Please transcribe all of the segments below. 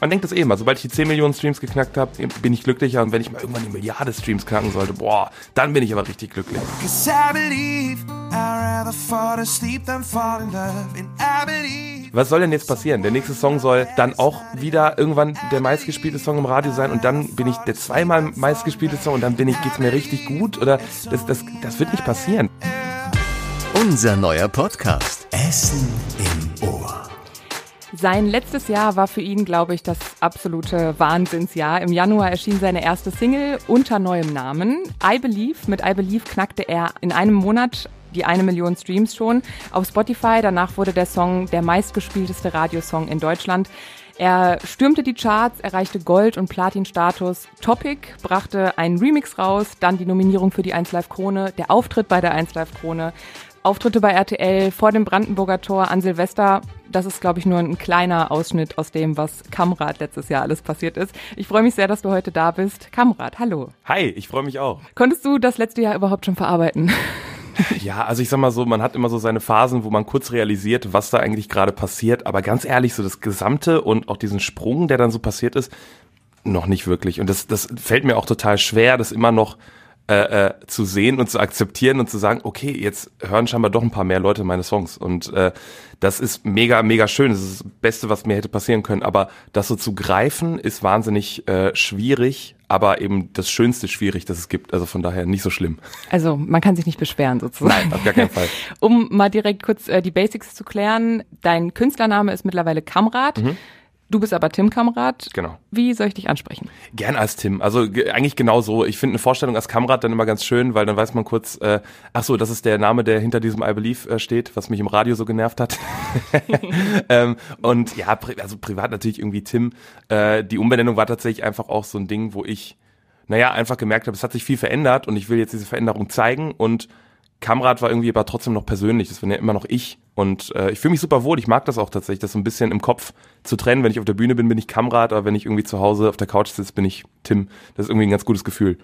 Man denkt das eh immer, sobald ich die 10 Millionen Streams geknackt habe, bin ich glücklicher und wenn ich mal irgendwann die Milliarde Streams knacken sollte, boah, dann bin ich aber richtig glücklich. Was soll denn jetzt passieren? Der nächste Song soll dann auch wieder irgendwann der meistgespielte Song im Radio sein und dann bin ich der zweimal meistgespielte Song und dann bin ich, geht's mir richtig gut oder das, das, das wird nicht passieren. Unser neuer Podcast. Essen im. Sein letztes Jahr war für ihn, glaube ich, das absolute Wahnsinnsjahr. Im Januar erschien seine erste Single unter neuem Namen. I Believe. Mit I Believe knackte er in einem Monat die eine Million Streams schon auf Spotify. Danach wurde der Song der meistgespielteste Radiosong in Deutschland. Er stürmte die Charts, erreichte Gold- und Platin-Status. Topic brachte einen Remix raus, dann die Nominierung für die 1 Live Krone, der Auftritt bei der 1 Live Krone, Auftritte bei RTL vor dem Brandenburger Tor an Silvester. Das ist, glaube ich, nur ein kleiner Ausschnitt aus dem, was Kamrat letztes Jahr alles passiert ist. Ich freue mich sehr, dass du heute da bist. Kamrat, hallo. Hi, ich freue mich auch. Konntest du das letzte Jahr überhaupt schon verarbeiten? Ja, also ich sag mal so, man hat immer so seine Phasen, wo man kurz realisiert, was da eigentlich gerade passiert. Aber ganz ehrlich, so das Gesamte und auch diesen Sprung, der dann so passiert ist, noch nicht wirklich. Und das, das fällt mir auch total schwer, das immer noch äh, äh, zu sehen und zu akzeptieren und zu sagen, okay, jetzt hören scheinbar doch ein paar mehr Leute meine Songs. Und äh, das ist mega, mega schön. Das ist das Beste, was mir hätte passieren können. Aber das so zu greifen, ist wahnsinnig äh, schwierig, aber eben das Schönste schwierig, das es gibt. Also von daher nicht so schlimm. Also man kann sich nicht beschweren sozusagen. Nein, auf gar keinen Fall. um mal direkt kurz äh, die Basics zu klären. Dein Künstlername ist mittlerweile Kamrat. Mhm. Du bist aber Tim Kamrat. Genau. Wie soll ich dich ansprechen? Gern als Tim. Also eigentlich genau so. Ich finde eine Vorstellung als Kamrat dann immer ganz schön, weil dann weiß man kurz, äh, ach so, das ist der Name, der hinter diesem I Believe äh, steht, was mich im Radio so genervt hat. ähm, und ja, pri also privat natürlich irgendwie Tim. Äh, die Umbenennung war tatsächlich einfach auch so ein Ding, wo ich, naja, einfach gemerkt habe, es hat sich viel verändert und ich will jetzt diese Veränderung zeigen und Kamrat war irgendwie aber trotzdem noch persönlich, das bin ja immer noch ich. Und äh, ich fühle mich super wohl, ich mag das auch tatsächlich, das so ein bisschen im Kopf zu trennen. Wenn ich auf der Bühne bin, bin ich Kamrat, aber wenn ich irgendwie zu Hause auf der Couch sitze, bin ich Tim. Das ist irgendwie ein ganz gutes Gefühl.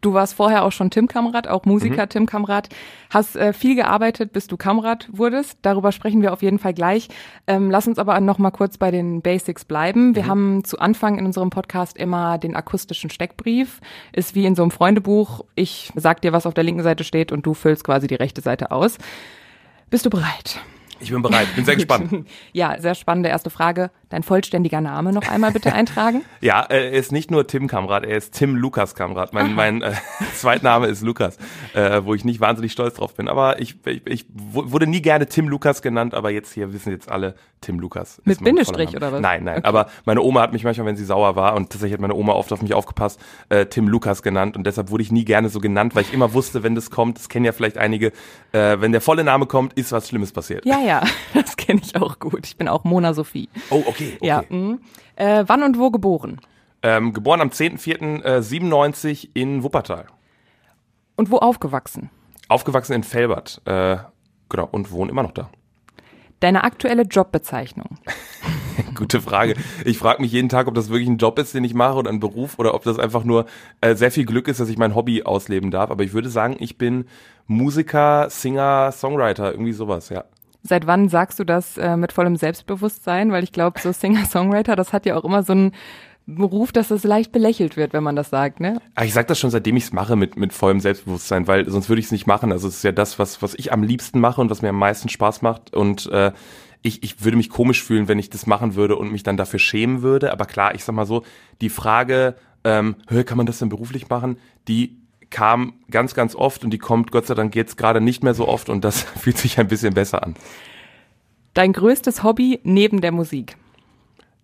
Du warst vorher auch schon Tim Kamrat, auch Musiker mhm. Tim Kamrat, hast äh, viel gearbeitet, bis du Kamrat wurdest. Darüber sprechen wir auf jeden Fall gleich. Ähm, lass uns aber noch mal kurz bei den Basics bleiben. Wir mhm. haben zu Anfang in unserem Podcast immer den akustischen Steckbrief. Ist wie in so einem Freundebuch. Ich sag dir, was auf der linken Seite steht und du füllst quasi die rechte Seite aus. Bist du bereit? Ich bin bereit, bin sehr gespannt. ja, sehr spannende erste Frage. Dein vollständiger Name noch einmal bitte eintragen. ja, äh, er ist nicht nur Tim Kamrat, er ist Tim Lukas Kamrat. Mein, mein äh, Zweitname ist Lukas, äh, wo ich nicht wahnsinnig stolz drauf bin. Aber ich, ich, ich wurde nie gerne Tim Lukas genannt, aber jetzt hier wissen jetzt alle Tim Lukas. Mit Bindestrich oder was? Nein, nein. Okay. Aber meine Oma hat mich manchmal, wenn sie sauer war, und tatsächlich hat meine Oma oft auf mich aufgepasst, äh, Tim Lukas genannt. Und deshalb wurde ich nie gerne so genannt, weil ich immer wusste, wenn das kommt, das kennen ja vielleicht einige, äh, wenn der volle Name kommt, ist was Schlimmes passiert. Ja, ja, das kenne ich auch gut. Ich bin auch Mona Sophie. Oh, okay. Okay. Ja. Mh. Äh, wann und wo geboren? Ähm, geboren am 10.04.97 äh, in Wuppertal. Und wo aufgewachsen? Aufgewachsen in Felbert. Äh, genau, und wohne immer noch da. Deine aktuelle Jobbezeichnung? Gute Frage. Ich frage mich jeden Tag, ob das wirklich ein Job ist, den ich mache oder ein Beruf oder ob das einfach nur äh, sehr viel Glück ist, dass ich mein Hobby ausleben darf. Aber ich würde sagen, ich bin Musiker, Singer, Songwriter, irgendwie sowas, ja. Seit wann sagst du das äh, mit vollem Selbstbewusstsein? Weil ich glaube, so Singer-Songwriter, das hat ja auch immer so einen Beruf, dass das leicht belächelt wird, wenn man das sagt, ne? Ach, ich sag das schon, seitdem ich es mache, mit, mit vollem Selbstbewusstsein, weil sonst würde ich es nicht machen. Also es ist ja das, was, was ich am liebsten mache und was mir am meisten Spaß macht. Und äh, ich, ich würde mich komisch fühlen, wenn ich das machen würde und mich dann dafür schämen würde. Aber klar, ich sag mal so, die Frage, ähm, kann man das denn beruflich machen, die kam ganz, ganz oft und die kommt Gott sei Dank jetzt gerade nicht mehr so oft und das fühlt sich ein bisschen besser an. Dein größtes Hobby neben der Musik?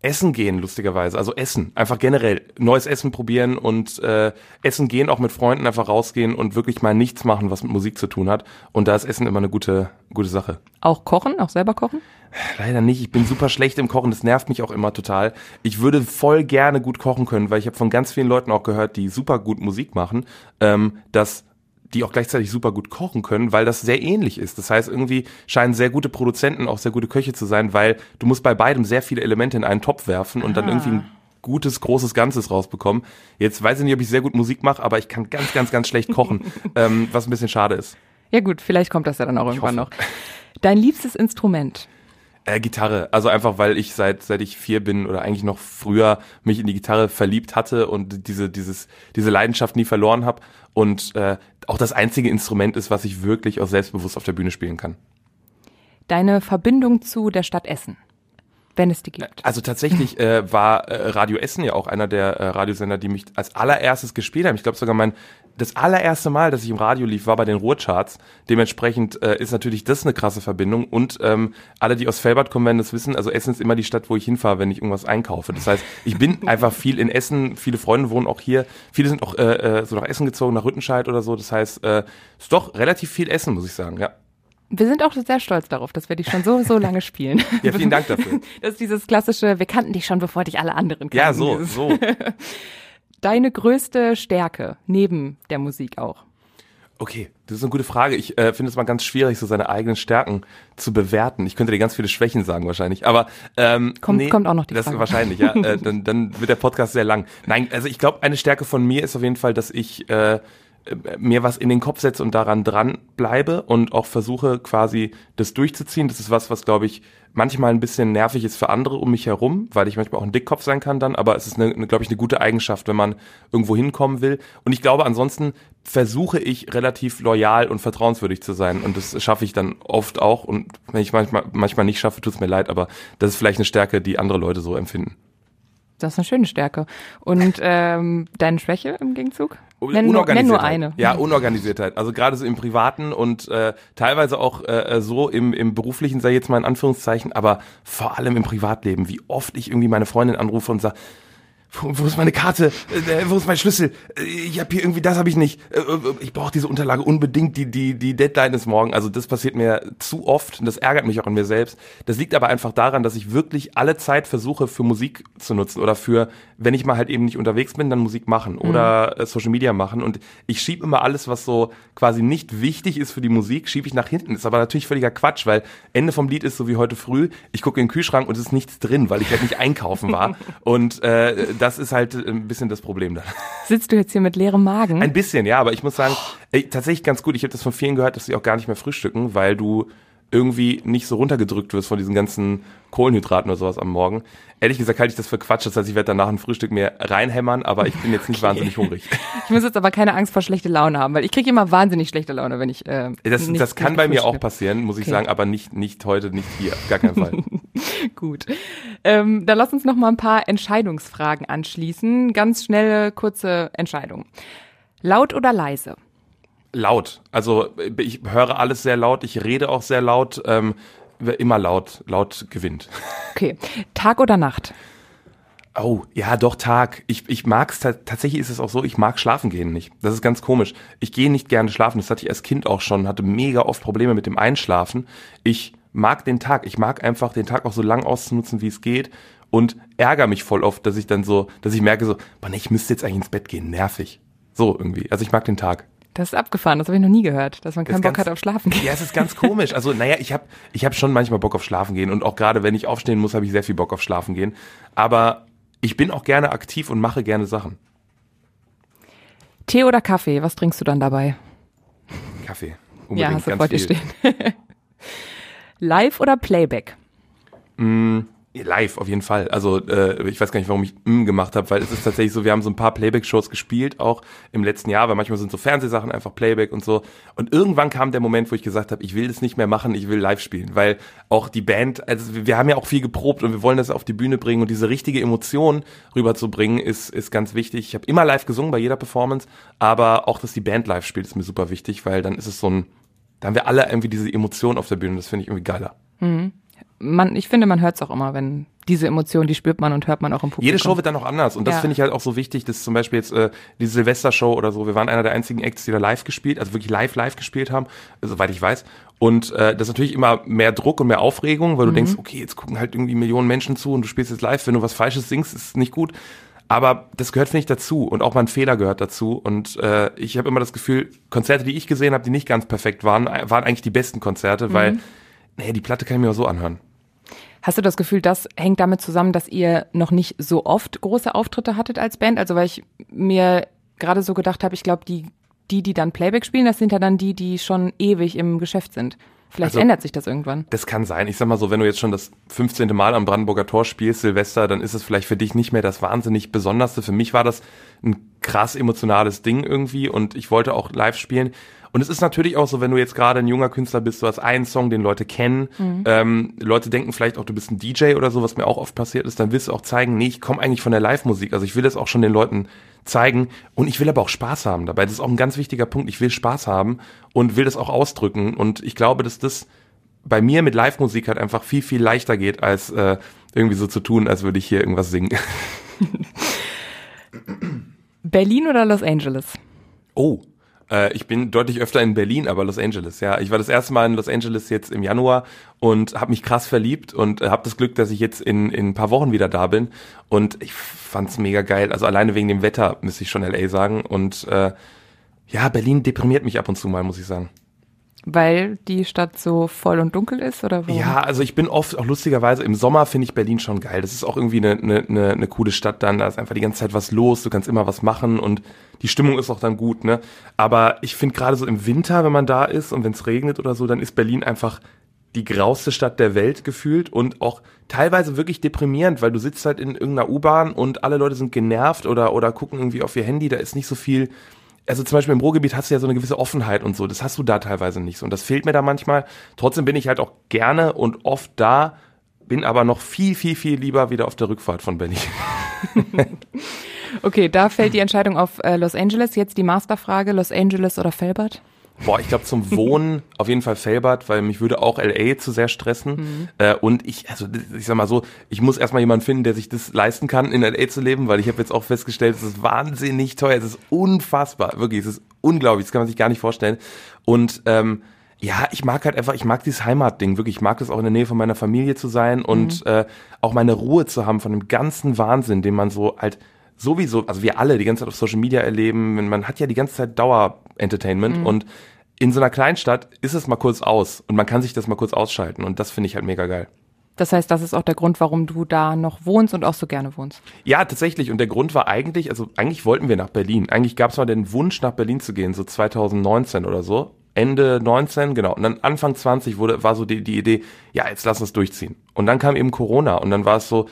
Essen gehen, lustigerweise. Also Essen. Einfach generell neues Essen probieren und äh, Essen gehen, auch mit Freunden einfach rausgehen und wirklich mal nichts machen, was mit Musik zu tun hat. Und da ist Essen immer eine gute, gute Sache. Auch kochen? Auch selber kochen? Leider nicht. Ich bin super schlecht im Kochen. Das nervt mich auch immer total. Ich würde voll gerne gut kochen können, weil ich habe von ganz vielen Leuten auch gehört, die super gut Musik machen, ähm, dass die auch gleichzeitig super gut kochen können, weil das sehr ähnlich ist. Das heißt, irgendwie scheinen sehr gute Produzenten auch sehr gute Köche zu sein, weil du musst bei beidem sehr viele Elemente in einen Topf werfen und ah. dann irgendwie ein gutes, großes Ganzes rausbekommen. Jetzt weiß ich nicht, ob ich sehr gut Musik mache, aber ich kann ganz, ganz, ganz schlecht kochen, ähm, was ein bisschen schade ist. Ja gut, vielleicht kommt das ja dann auch irgendwann noch. Dein liebstes Instrument? Äh, Gitarre, also einfach, weil ich seit seit ich vier bin oder eigentlich noch früher mich in die Gitarre verliebt hatte und diese dieses diese Leidenschaft nie verloren habe und äh, auch das einzige Instrument ist, was ich wirklich auch selbstbewusst auf der Bühne spielen kann. Deine Verbindung zu der Stadt Essen, wenn es die gibt. Also tatsächlich äh, war äh, Radio Essen ja auch einer der äh, Radiosender, die mich als allererstes gespielt haben. Ich glaube sogar mein das allererste Mal, dass ich im Radio lief, war bei den Ruhrcharts. Dementsprechend äh, ist natürlich das eine krasse Verbindung. Und ähm, alle, die aus Felbert kommen, werden das wissen. Also Essen ist immer die Stadt, wo ich hinfahre, wenn ich irgendwas einkaufe. Das heißt, ich bin einfach viel in Essen. Viele Freunde wohnen auch hier. Viele sind auch äh, äh, so nach Essen gezogen, nach Rüttenscheid oder so. Das heißt, äh, ist doch relativ viel Essen, muss ich sagen. Ja. Wir sind auch sehr stolz darauf, dass wir dich schon so, so lange spielen. Ja, vielen Dank dafür. Das ist dieses klassische, wir kannten dich schon, bevor dich alle anderen kannten. Ja, so, Dieses- so. Deine größte Stärke, neben der Musik auch. Okay, das ist eine gute Frage. Ich äh, finde es mal ganz schwierig, so seine eigenen Stärken zu bewerten. Ich könnte dir ganz viele Schwächen sagen wahrscheinlich, aber ähm, Kommt- kommt auch noch die das Frage. wahrscheinlich, ja. äh, dann, dann wird der Podcast sehr lang. Nein, also ich glaube, eine Stärke von mir ist auf jeden Fall, dass ich äh, mir was in den Kopf setze und daran dran bleibe und auch versuche quasi das durchzuziehen. Das ist was, was glaube ich manchmal ein bisschen nervig ist für andere um mich herum, weil ich manchmal auch ein Dickkopf sein kann dann, aber es ist eine, eine glaube ich, eine gute Eigenschaft, wenn man irgendwo hinkommen will. Und ich glaube, ansonsten versuche ich relativ loyal und vertrauenswürdig zu sein und das schaffe ich dann oft auch und wenn ich manchmal manchmal nicht schaffe, tut es mir leid, aber das ist vielleicht eine Stärke, die andere Leute so empfinden. Das ist eine schöne Stärke. Und ähm, deine Schwäche im Gegenzug? Nenn nenn nur eine. Ja, Unorganisiertheit. Also gerade so im Privaten und äh, teilweise auch äh, so im, im beruflichen, sei jetzt mal in Anführungszeichen, aber vor allem im Privatleben, wie oft ich irgendwie meine Freundin anrufe und sage, wo, wo ist meine Karte? Äh, wo ist mein Schlüssel? Äh, ich habe hier irgendwie, das habe ich nicht. Äh, äh, ich brauche diese Unterlage unbedingt. Die, die, die Deadline ist morgen. Also das passiert mir zu oft und das ärgert mich auch an mir selbst. Das liegt aber einfach daran, dass ich wirklich alle Zeit versuche, für Musik zu nutzen oder für, wenn ich mal halt eben nicht unterwegs bin, dann Musik machen oder äh, Social Media machen. Und ich schiebe immer alles, was so quasi nicht wichtig ist für die Musik, schiebe ich nach hinten. Ist aber natürlich völliger Quatsch, weil Ende vom Lied ist so wie heute früh. Ich gucke in den Kühlschrank und es ist nichts drin, weil ich halt nicht einkaufen war. Und äh, das ist halt ein bisschen das Problem dann. Sitzt du jetzt hier mit leerem Magen? Ein bisschen, ja, aber ich muss sagen, ey, tatsächlich ganz gut. Ich habe das von vielen gehört, dass sie auch gar nicht mehr frühstücken, weil du irgendwie nicht so runtergedrückt wirst von diesen ganzen Kohlenhydraten oder sowas am Morgen. Ehrlich gesagt halte ich das für Quatsch. Das heißt, ich werde danach ein Frühstück mir reinhämmern, aber ich bin jetzt nicht wahnsinnig hungrig. Ich muss jetzt aber keine Angst vor schlechte Laune haben, weil ich kriege immer wahnsinnig schlechte Laune, wenn ich äh, Das, nicht, das kann bei mir auch passieren, muss ich Okay. sagen, aber nicht, nicht heute, nicht hier, gar keinen Fall. Gut. Ähm, dann lass uns noch mal ein paar Entscheidungsfragen anschließen. Ganz schnelle, kurze Entscheidung. Laut oder leise? Laut. Also ich höre alles sehr laut, ich rede auch sehr laut, ähm, immer laut, laut gewinnt. Okay. Tag oder Nacht? Oh, ja, doch Tag. Ich, ich mag's ta tatsächlich ist es auch so, ich mag schlafen gehen nicht. Das ist ganz komisch. Ich gehe nicht gerne schlafen. Das hatte ich als Kind auch schon, hatte mega oft Probleme mit dem Einschlafen. Ich mag den Tag. Ich mag einfach den Tag auch so lang auszunutzen, wie es geht und ärgere mich voll oft, dass ich dann so, dass ich merke so, boah, nee, ich müsste jetzt eigentlich ins Bett gehen, nervig. So irgendwie. Also ich mag den Tag. Das ist abgefahren, das habe ich noch nie gehört, dass man keinen Bock ganz- hat auf Schlafen gehen. Ja, es ist ganz komisch. Also, naja, ich habe ich hab schon manchmal Bock auf Schlafen gehen und auch gerade wenn ich aufstehen muss, habe ich sehr viel Bock auf Schlafen gehen. Aber ich bin auch gerne aktiv und mache gerne Sachen. Tee oder Kaffee, was trinkst du dann dabei? Kaffee. ja, Unbedingt, hast du ganz vor dir stehen. Live oder Playback? Live auf jeden Fall. Also äh, ich weiß gar nicht, warum ich mm gemacht habe, weil es ist tatsächlich so, wir haben so ein paar Playback-Shows gespielt, auch im letzten Jahr, weil manchmal sind so Fernsehsachen einfach Playback und so. Und irgendwann kam der Moment, wo ich gesagt habe, ich will das nicht mehr machen, ich will live spielen, weil auch die Band, also wir- haben ja auch viel geprobt und wir wollen das auf die Bühne bringen und diese richtige Emotion rüberzubringen ist ist ganz wichtig. Ich habe immer live gesungen bei jeder Performance, aber auch, dass die Band live spielt, ist mir super wichtig, weil dann ist es so ein, da haben wir alle irgendwie diese Emotion auf der Bühne, das finde ich irgendwie geiler. Man, ich finde, man hört es auch immer, wenn diese Emotion, die spürt man und hört man auch im Publikum. Jede Show wird dann auch anders und das Ja. finde ich halt auch so wichtig, dass zum Beispiel jetzt äh, die Silvester-Show oder so, wir waren einer der einzigen Acts, die da live gespielt, also wirklich live live gespielt haben, äh, soweit ich weiß. Und äh, das ist natürlich immer mehr Druck und mehr Aufregung, weil du denkst, okay, jetzt gucken halt irgendwie Millionen Menschen zu und du spielst jetzt live, wenn du was Falsches singst, ist nicht gut. Aber das gehört, finde ich, dazu und auch mal ein Fehler gehört dazu. Und äh, ich habe immer das Gefühl, Konzerte, die ich gesehen habe, die nicht ganz perfekt waren, waren eigentlich die besten Konzerte, weil, nee, die Platte kann ich mir auch so anhören. Hast du das Gefühl, das hängt damit zusammen, dass ihr noch nicht so oft große Auftritte hattet als Band? Also weil ich mir gerade so gedacht habe, ich glaube, die, die, die dann Playback spielen, das sind ja dann die, die schon ewig im Geschäft sind. Vielleicht also, ändert sich das irgendwann. Das kann sein. Ich sag mal so, wenn du jetzt schon das 15. Mal am Brandenburger Tor spielst, Silvester, dann ist es vielleicht für dich nicht mehr das wahnsinnig Besonderste. Für mich war das ein krass emotionales Ding irgendwie und ich wollte auch live spielen. Und es ist natürlich auch so, wenn du jetzt gerade ein junger Künstler bist, du hast einen Song, den Leute kennen, mhm. ähm, Leute denken vielleicht auch, du bist ein DJ oder so, was mir auch oft passiert ist, dann willst du auch zeigen, nee, ich komme eigentlich von der Live-Musik. Also ich will das auch schon den Leuten zeigen und ich will aber auch Spaß haben dabei. Das ist auch ein ganz wichtiger Punkt. Ich will Spaß haben und will das auch ausdrücken. Und ich glaube, dass das bei mir mit Live-Musik halt einfach viel, viel leichter geht, als äh, irgendwie so zu tun, als würde ich hier irgendwas singen. Berlin oder Los Angeles? Oh, äh, ich bin deutlich öfter in Berlin, aber Los Angeles, ja. Ich war das erste Mal in Los Angeles jetzt im Januar und habe mich krass verliebt und äh, habe das Glück, dass ich jetzt in, in ein paar Wochen wieder da bin. Und ich fand's mega geil. Also alleine wegen dem Wetter, müsste ich schon LA sagen. Und äh, ja, Berlin deprimiert mich ab und zu mal, muss ich sagen. Weil die Stadt so voll und dunkel ist oder warum? Ja, also ich bin oft auch lustigerweise im Sommer finde ich Berlin schon geil. Das ist auch irgendwie eine, eine, eine, eine coole Stadt dann. Da ist einfach die ganze Zeit was los. Du kannst immer was machen und die Stimmung ist auch dann gut. Ne? Aber ich finde gerade so im Winter, wenn man da ist und wenn es regnet oder so, dann ist Berlin einfach die grauste Stadt der Welt gefühlt und auch teilweise wirklich deprimierend, weil du sitzt halt in irgendeiner U-Bahn und alle Leute sind genervt oder oder gucken irgendwie auf ihr Handy. Da ist nicht so viel also zum Beispiel im Ruhrgebiet hast du ja so eine gewisse Offenheit und so. Das hast du da teilweise nicht so. Und das fehlt mir da manchmal. Trotzdem bin ich halt auch gerne und oft da, bin aber noch viel, viel, viel lieber wieder auf der Rückfahrt von Berlin. okay, da fällt die Entscheidung auf äh, Los Angeles. Jetzt die Masterfrage, Los Angeles oder Felbert? Boah, ich glaube zum Wohnen auf jeden Fall Felbert, weil mich würde auch LA zu sehr stressen. Mhm. Äh, und ich, also ich sag mal so, ich muss erstmal jemanden finden, der sich das leisten kann, in LA zu leben, weil ich habe jetzt auch festgestellt, es ist wahnsinnig teuer, es ist unfassbar, wirklich, es ist unglaublich, das kann man sich gar nicht vorstellen. Und ähm, ja, ich mag halt einfach, ich mag dieses Heimatding, wirklich, ich mag es auch in der Nähe von meiner Familie zu sein und mhm. äh, auch meine Ruhe zu haben von dem ganzen Wahnsinn, den man so halt sowieso, also wir alle die ganze Zeit auf Social Media erleben, man hat ja die ganze Zeit Dauer-Entertainment mhm. und in so einer Kleinstadt ist es mal kurz aus und man kann sich das mal kurz ausschalten und das finde ich halt mega geil. Das heißt, das ist auch der Grund, warum du da noch wohnst und auch so gerne wohnst. Ja, tatsächlich. Und der Grund war eigentlich, also eigentlich wollten wir nach Berlin. Eigentlich gab es mal den Wunsch, nach Berlin zu gehen, so 2019 oder so. Ende 19, genau. Und dann Anfang 20 wurde, war so die, die Idee, ja, jetzt lass uns durchziehen. Und dann kam eben Corona und dann war es so,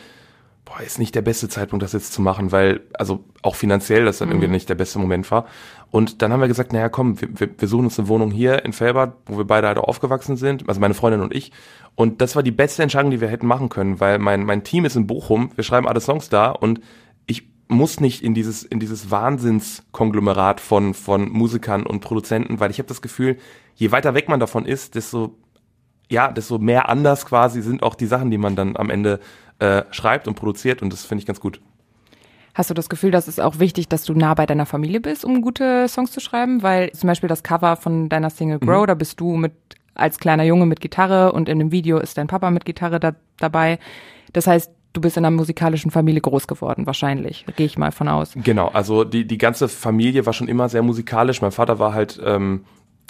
boah, ist nicht der beste Zeitpunkt, das jetzt zu machen, weil, also auch finanziell das dann mhm. irgendwie nicht der beste Moment war. Und dann haben wir gesagt, naja, komm, wir, wir, wir suchen uns eine Wohnung hier in Felbert, wo wir beide halt auch aufgewachsen sind, also meine Freundin und ich. Und das war die beste Entscheidung, die wir hätten machen können, weil mein, mein Team ist in Bochum, wir schreiben alle Songs da und ich muss nicht in dieses, in dieses Wahnsinnskonglomerat von, von Musikern und Produzenten, weil ich habe das Gefühl, je weiter weg man davon ist, desto ja, desto mehr anders quasi sind auch die Sachen, die man dann am Ende äh, schreibt und produziert und das finde ich ganz gut. Hast du das Gefühl, dass es auch wichtig, dass du nah bei deiner Familie bist, um gute Songs zu schreiben? Weil zum Beispiel das Cover von deiner Single Grow, mhm. da bist du mit als kleiner Junge mit Gitarre und in dem Video ist dein Papa mit Gitarre da, dabei. Das heißt, du bist in einer musikalischen Familie groß geworden, wahrscheinlich. Gehe ich mal von aus. Genau, also die, die ganze Familie war schon immer sehr musikalisch. Mein Vater war halt ähm,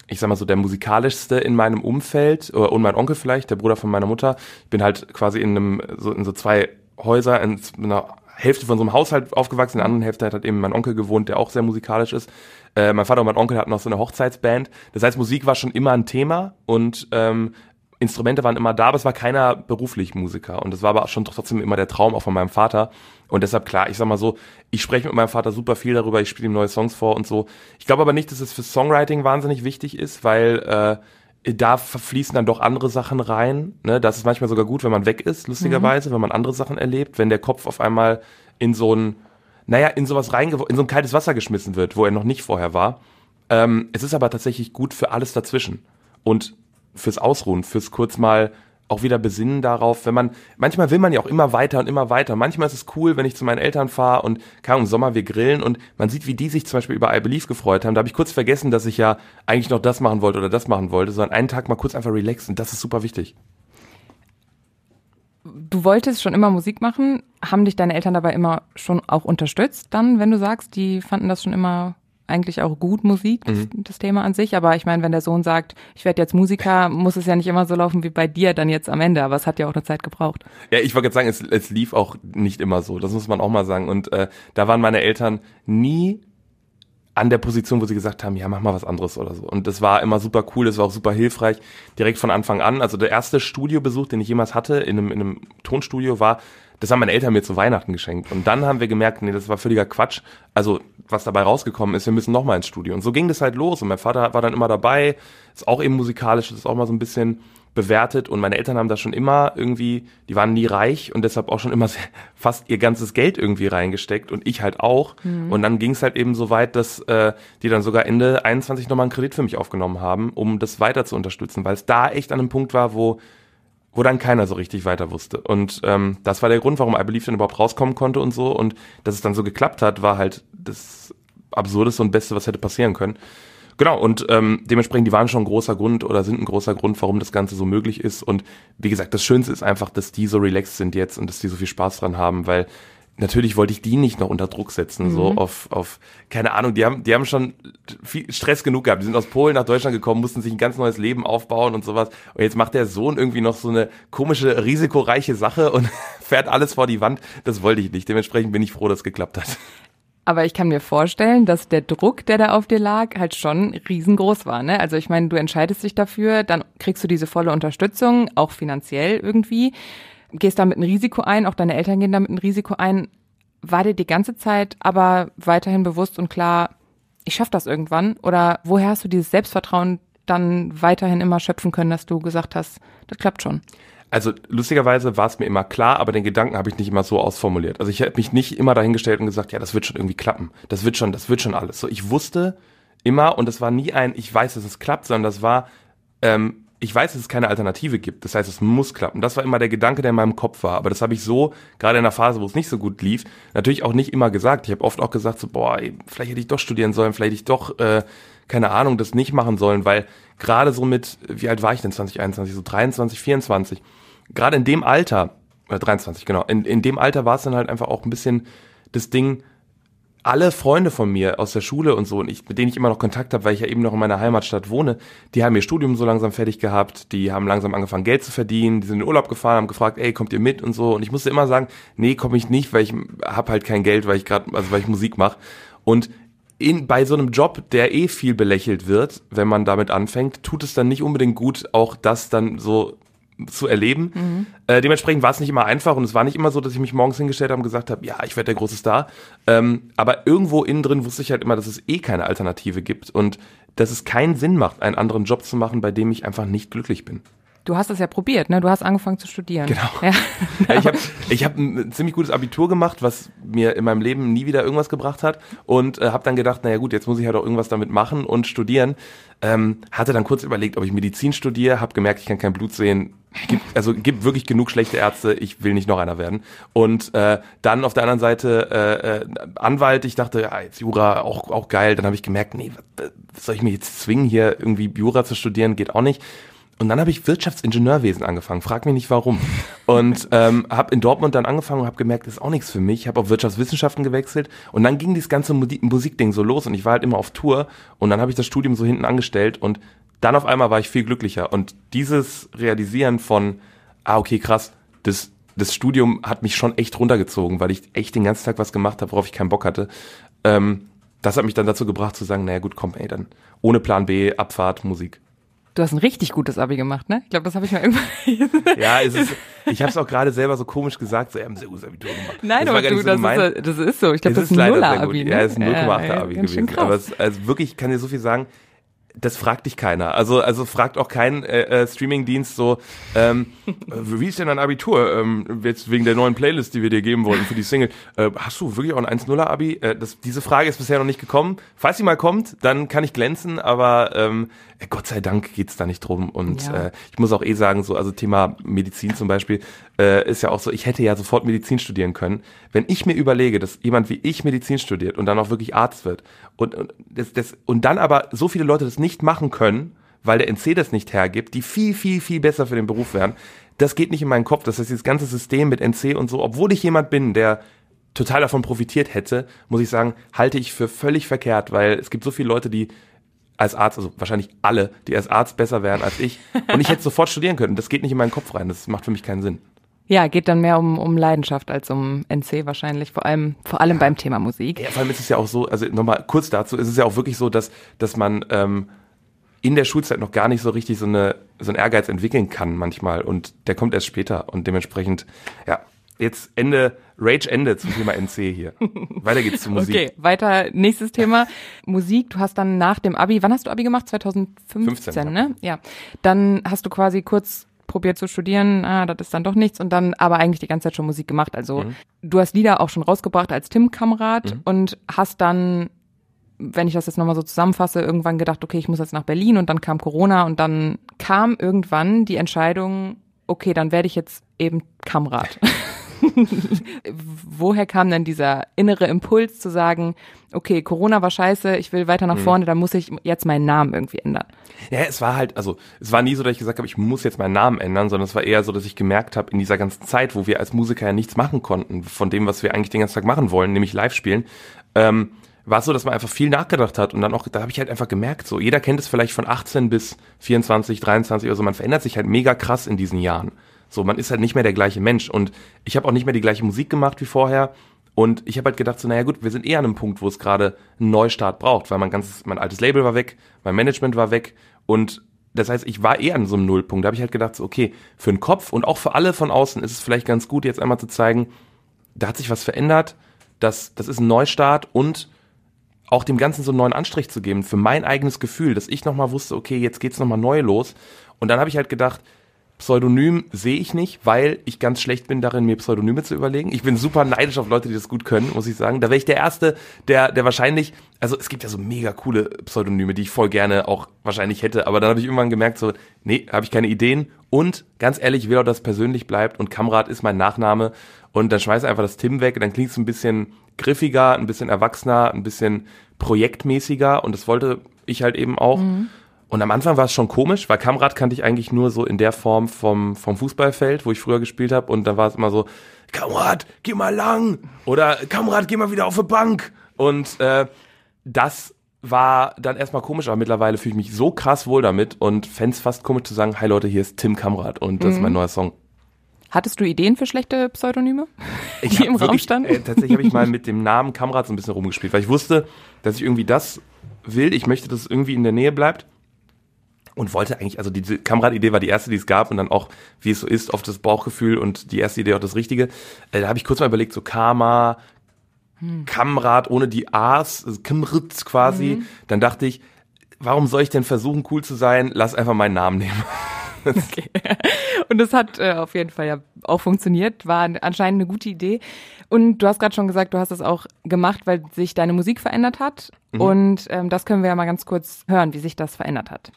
ich sag mal so, der musikalischste in meinem Umfeld, und mein Onkel vielleicht, der Bruder von meiner Mutter. Ich bin halt quasi in einem, so, in so zwei Häuser, in einer Hälfte von so einem Haushalt aufgewachsen, in der anderen Hälfte hat halt eben mein Onkel gewohnt, der auch sehr musikalisch ist. Äh, mein Vater und mein Onkel hatten noch so eine Hochzeitsband. Das heißt, Musik war schon immer ein Thema und ähm, Instrumente waren immer da, aber es war keiner beruflich Musiker. Und das war aber schon trotzdem immer der Traum auch von meinem Vater. Und deshalb, klar, ich sag mal so, ich spreche mit meinem Vater super viel darüber, ich spiele ihm neue Songs vor und so. Ich glaube aber nicht, dass es für Songwriting wahnsinnig wichtig ist, weil äh, da fließen dann doch andere Sachen rein. Ne? Das ist manchmal sogar gut, wenn man weg ist, lustigerweise, mhm. wenn man andere Sachen erlebt, wenn der Kopf auf einmal in so ein, naja, in sowas reinge in so ein kaltes Wasser geschmissen wird, wo er noch nicht vorher war. Ähm, es ist aber tatsächlich gut für alles dazwischen. Und fürs Ausruhen, fürs kurz mal auch wieder besinnen darauf, wenn man, manchmal will man ja auch immer weiter und immer weiter. Manchmal ist es cool, wenn ich zu meinen Eltern fahre und kann im Sommer wir grillen und man sieht, wie die sich zum Beispiel über I Believe gefreut haben. Da habe ich kurz vergessen, dass ich ja eigentlich noch das machen wollte oder das machen wollte, sondern einen Tag mal kurz einfach relaxen. Das ist super wichtig. Du wolltest schon immer Musik machen. Haben dich deine Eltern dabei immer schon auch unterstützt dann, wenn du sagst, die fanden das schon immer eigentlich auch gut Musik, das, mhm. das Thema an sich. Aber ich meine, wenn der Sohn sagt, ich werde jetzt Musiker, muss es ja nicht immer so laufen wie bei dir dann jetzt am Ende. Aber es hat ja auch eine Zeit gebraucht. Ja, ich wollte jetzt sagen, es, es lief auch nicht immer so. Das muss man auch mal sagen. Und äh, da waren meine Eltern nie an der Position, wo sie gesagt haben, ja, mach mal was anderes oder so. Und das war immer super cool, das war auch super hilfreich, direkt von Anfang an. Also der erste Studiobesuch, den ich jemals hatte in einem, in einem Tonstudio, war, das haben meine Eltern mir zu Weihnachten geschenkt. Und dann haben wir gemerkt, nee, das war völliger Quatsch. Also was dabei rausgekommen ist, wir müssen nochmal ins Studio. Und so ging das halt los. Und mein Vater war dann immer dabei, ist auch eben musikalisch, ist auch mal so ein bisschen bewertet und meine Eltern haben da schon immer irgendwie, die waren nie reich und deshalb auch schon immer fast ihr ganzes Geld irgendwie reingesteckt und ich halt auch. Mhm. Und dann ging es halt eben so weit, dass äh, die dann sogar Ende 21 nochmal einen Kredit für mich aufgenommen haben, um das weiter zu unterstützen, weil es da echt an einem Punkt war, wo wo dann keiner so richtig weiter wusste. Und ähm, das war der Grund, warum I Believe dann überhaupt rauskommen konnte und so. Und dass es dann so geklappt hat, war halt das Absurdeste und Beste, was hätte passieren können. Genau, und ähm, dementsprechend, die waren schon ein großer Grund oder sind ein großer Grund, warum das Ganze so möglich ist. Und wie gesagt, das Schönste ist einfach, dass die so relaxed sind jetzt und dass die so viel Spaß dran haben, weil natürlich wollte ich die nicht noch unter Druck setzen, mhm. so auf, auf, keine Ahnung, die haben, die haben schon viel Stress genug gehabt. Die sind aus Polen nach Deutschland gekommen, mussten sich ein ganz neues Leben aufbauen und sowas. Und jetzt macht der Sohn irgendwie noch so eine komische, risikoreiche Sache und fährt alles vor die Wand. Das wollte ich nicht. Dementsprechend bin ich froh, dass es geklappt hat. Aber ich kann mir vorstellen, dass der Druck, der da auf dir lag, halt schon riesengroß war. Ne? Also ich meine, du entscheidest dich dafür, dann kriegst du diese volle Unterstützung, auch finanziell irgendwie, gehst damit ein Risiko ein, auch deine Eltern gehen damit ein Risiko ein. War dir die ganze Zeit aber weiterhin bewusst und klar, ich schaff das irgendwann? Oder woher hast du dieses Selbstvertrauen dann weiterhin immer schöpfen können, dass du gesagt hast, das klappt schon? Also lustigerweise war es mir immer klar, aber den Gedanken habe ich nicht immer so ausformuliert. Also ich habe mich nicht immer dahingestellt und gesagt, ja, das wird schon irgendwie klappen. Das wird schon, das wird schon alles. So, ich wusste immer und es war nie ein, ich weiß, dass es klappt, sondern das war, ähm, ich weiß, dass es keine Alternative gibt. Das heißt, es muss klappen. Das war immer der Gedanke, der in meinem Kopf war. Aber das habe ich so, gerade in der Phase, wo es nicht so gut lief, natürlich auch nicht immer gesagt. Ich habe oft auch gesagt, so, boah, ey, vielleicht hätte ich doch studieren sollen, vielleicht hätte ich doch, äh, keine Ahnung, das nicht machen sollen, weil gerade so mit, wie alt war ich denn 2021, so 23, 24, gerade in dem Alter, oder 23, genau, in, in dem Alter war es dann halt einfach auch ein bisschen das Ding, alle Freunde von mir aus der Schule und so, und ich, mit denen ich immer noch Kontakt habe, weil ich ja eben noch in meiner Heimatstadt wohne, die haben ihr Studium so langsam fertig gehabt, die haben langsam angefangen, Geld zu verdienen, die sind in den Urlaub gefahren, haben gefragt, ey, kommt ihr mit und so. Und ich musste immer sagen, nee, komme ich nicht, weil ich hab halt kein Geld, weil ich gerade, also weil ich Musik mache. Und in, bei so einem Job, der eh viel belächelt wird, wenn man damit anfängt, tut es dann nicht unbedingt gut, auch das dann so zu erleben. Mhm. Äh, dementsprechend war es nicht immer einfach und es war nicht immer so, dass ich mich morgens hingestellt habe und gesagt habe, ja, ich werde der große Star. Ähm, aber irgendwo innen drin wusste ich halt immer, dass es eh keine Alternative gibt und dass es keinen Sinn macht, einen anderen Job zu machen, bei dem ich einfach nicht glücklich bin. Du hast es ja probiert, ne? Du hast angefangen zu studieren. Genau. Ja. ja ich habe ich hab ein ziemlich gutes Abitur gemacht, was mir in meinem Leben nie wieder irgendwas gebracht hat und äh, habe dann gedacht, naja gut, jetzt muss ich halt auch irgendwas damit machen und studieren. Ähm, hatte dann kurz überlegt, ob ich Medizin studiere, habe gemerkt, ich kann kein Blut sehen. Gibt, also gibt wirklich genug schlechte Ärzte, ich will nicht noch einer werden. Und äh, dann auf der anderen Seite äh, äh, Anwalt, ich dachte, ja, jetzt Jura auch, auch geil. Dann habe ich gemerkt, nee, was soll ich mir jetzt zwingen, hier irgendwie Jura zu studieren, geht auch nicht. Und dann habe ich Wirtschaftsingenieurwesen angefangen, frag mich nicht warum. Und ähm, habe in Dortmund dann angefangen und habe gemerkt, das ist auch nichts für mich. Ich habe auf Wirtschaftswissenschaften gewechselt und dann ging dieses ganze Musikding so los und ich war halt immer auf Tour und dann habe ich das Studium so hinten angestellt und dann auf einmal war ich viel glücklicher. Und dieses Realisieren von, ah, okay, krass, das, das Studium hat mich schon echt runtergezogen, weil ich echt den ganzen Tag was gemacht habe, worauf ich keinen Bock hatte. Ähm, das hat mich dann dazu gebracht zu sagen, naja gut, komm, ey, dann ohne Plan B, Abfahrt, Musik. Du hast ein richtig gutes Abi gemacht, ne? Ich glaube, das habe ich mal irgendwann. ja, es ist, ich habe es auch gerade selber so komisch gesagt, so, ja, haben sehr gutes Abitur gemacht. Nein, aber du, so das, ist, das ist so. Ich glaube, das ist ein Nuller-Abi. Ne? Ja, es ist ein 0,8er ja, Abi gewesen. Aber es, also wirklich, ich kann dir so viel sagen, das fragt dich keiner. Also, also fragt auch kein äh, äh, Streaming-Dienst so, ähm, äh, wie ist denn dein Abitur? Ähm, jetzt wegen der neuen Playlist, die wir dir geben wollten für die Single. Äh, hast du wirklich auch ein 1-0er-Abi? Äh, das, diese Frage ist bisher noch nicht gekommen. Falls sie mal kommt, dann kann ich glänzen, aber ähm, äh, Gott sei Dank geht's da nicht drum. Und ja. äh, ich muss auch eh sagen, so, also Thema Medizin zum Beispiel, äh, ist ja auch so, ich hätte ja sofort Medizin studieren können. Wenn ich mir überlege, dass jemand wie ich Medizin studiert und dann auch wirklich Arzt wird und, und, das, das, und dann aber so viele Leute das nicht machen können, weil der NC das nicht hergibt, die viel, viel, viel besser für den Beruf wären, das geht nicht in meinen Kopf. Das heißt, dieses ganze System mit NC und so, obwohl ich jemand bin, der total davon profitiert hätte, muss ich sagen, halte ich für völlig verkehrt, weil es gibt so viele Leute, die als Arzt, also wahrscheinlich alle, die als Arzt besser wären als ich. Und ich hätte sofort studieren können. Das geht nicht in meinen Kopf rein. Das macht für mich keinen Sinn. Ja, geht dann mehr um, um Leidenschaft als um NC wahrscheinlich, vor allem, vor allem beim Thema Musik. Ja, vor allem ist es ja auch so, also nochmal kurz dazu, ist es ja auch wirklich so, dass, dass man ähm, in der Schulzeit noch gar nicht so richtig so, eine, so einen Ehrgeiz entwickeln kann manchmal und der kommt erst später und dementsprechend, ja, jetzt Ende, Rage Ende zum Thema NC hier. Weiter geht's zur Musik. Okay, weiter, nächstes Thema. Musik, du hast dann nach dem Abi, wann hast du Abi gemacht? 2015, 15, ne? Ja. Dann hast du quasi kurz probiert zu studieren, ah, das ist dann doch nichts und dann aber eigentlich die ganze Zeit schon Musik gemacht. Also mhm. du hast Lieder auch schon rausgebracht als Tim-Kamerad mhm. und hast dann wenn ich das jetzt nochmal so zusammenfasse, irgendwann gedacht, okay, ich muss jetzt nach Berlin und dann kam Corona und dann kam irgendwann die Entscheidung, okay, dann werde ich jetzt eben Kamerad. Woher kam denn dieser innere Impuls zu sagen, okay, Corona war scheiße, ich will weiter nach mhm. vorne, dann muss ich jetzt meinen Namen irgendwie ändern? Ja, es war halt, also es war nie so, dass ich gesagt habe, ich muss jetzt meinen Namen ändern, sondern es war eher so, dass ich gemerkt habe, in dieser ganzen Zeit, wo wir als Musiker ja nichts machen konnten, von dem, was wir eigentlich den ganzen Tag machen wollen, nämlich live spielen, ähm, war es so, dass man einfach viel nachgedacht hat und dann auch, da habe ich halt einfach gemerkt, so jeder kennt es vielleicht von 18 bis 24, 23 oder so, man verändert sich halt mega krass in diesen Jahren. So, man ist halt nicht mehr der gleiche Mensch. Und ich habe auch nicht mehr die gleiche Musik gemacht wie vorher. Und ich habe halt gedacht, so, naja gut, wir sind eher an einem Punkt, wo es gerade einen Neustart braucht, weil mein ganzes, mein altes Label war weg, mein Management war weg und das heißt, ich war eher an so einem Nullpunkt. Da habe ich halt gedacht, so, okay, für den Kopf und auch für alle von außen ist es vielleicht ganz gut, jetzt einmal zu zeigen, da hat sich was verändert, das, das ist ein Neustart und auch dem Ganzen so einen neuen Anstrich zu geben, für mein eigenes Gefühl, dass ich nochmal wusste, okay, jetzt geht's nochmal neu los. Und dann habe ich halt gedacht, Pseudonym sehe ich nicht, weil ich ganz schlecht bin darin, mir Pseudonyme zu überlegen. Ich bin super neidisch auf Leute, die das gut können, muss ich sagen. Da wäre ich der Erste, der, der wahrscheinlich, also es gibt ja so mega coole Pseudonyme, die ich voll gerne auch wahrscheinlich hätte, aber dann habe ich irgendwann gemerkt, so, nee, habe ich keine Ideen. Und ganz ehrlich, ich will auch, dass persönlich bleibt und Kamrat ist mein Nachname. Und dann schmeiß einfach das Tim weg, dann klingt es ein bisschen griffiger, ein bisschen erwachsener, ein bisschen projektmäßiger und das wollte ich halt eben auch. Mhm. Und am Anfang war es schon komisch, weil Kamrad kannte ich eigentlich nur so in der Form vom, vom Fußballfeld, wo ich früher gespielt habe. Und dann war es immer so, Kamrad, geh mal lang. Oder Kamrad, geh mal wieder auf die Bank. Und äh, das war dann erstmal komisch, aber mittlerweile fühle ich mich so krass wohl damit und fände es fast komisch zu sagen, hi Leute, hier ist Tim Kamrad und das mhm. ist mein neuer Song. Hattest du Ideen für schlechte Pseudonyme, ich die im wirklich, Raum standen? Äh, tatsächlich habe ich mal mit dem Namen Kamrad so ein bisschen rumgespielt, weil ich wusste, dass ich irgendwie das will. Ich möchte, dass es irgendwie in der Nähe bleibt und wollte eigentlich, also diese Kamerad-Idee war die erste, die es gab und dann auch, wie es so ist, oft das Bauchgefühl und die erste Idee auch das Richtige. Äh, da habe ich kurz mal überlegt, so Karma, hm. Kamrad ohne die A's, also Kimritz quasi. Mhm. Dann dachte ich, warum soll ich denn versuchen, cool zu sein? Lass einfach meinen Namen nehmen. okay. Und das hat äh, auf jeden Fall ja auch funktioniert, war anscheinend eine gute Idee. Und du hast gerade schon gesagt, du hast das auch gemacht, weil sich deine Musik verändert hat. Mhm. Und ähm, das können wir ja mal ganz kurz hören, wie sich das verändert hat.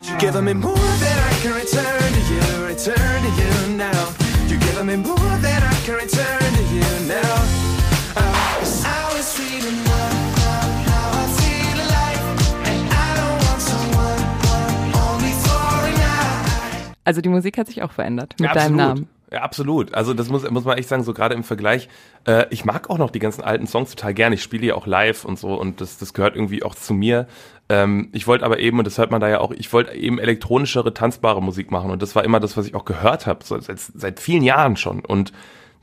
Also die Musik hat sich auch verändert mit ja, deinem Namen. Ja, absolut. Also das muss, muss man echt sagen, so gerade im Vergleich. Äh, ich mag auch noch die ganzen alten Songs total gerne. Ich spiele ja auch live und so und das, das gehört irgendwie auch zu mir. Ähm, ich wollte aber eben, und das hört man da ja auch, ich wollte eben elektronischere, tanzbare Musik machen und das war immer das, was ich auch gehört habe, so seit, seit vielen Jahren schon. Und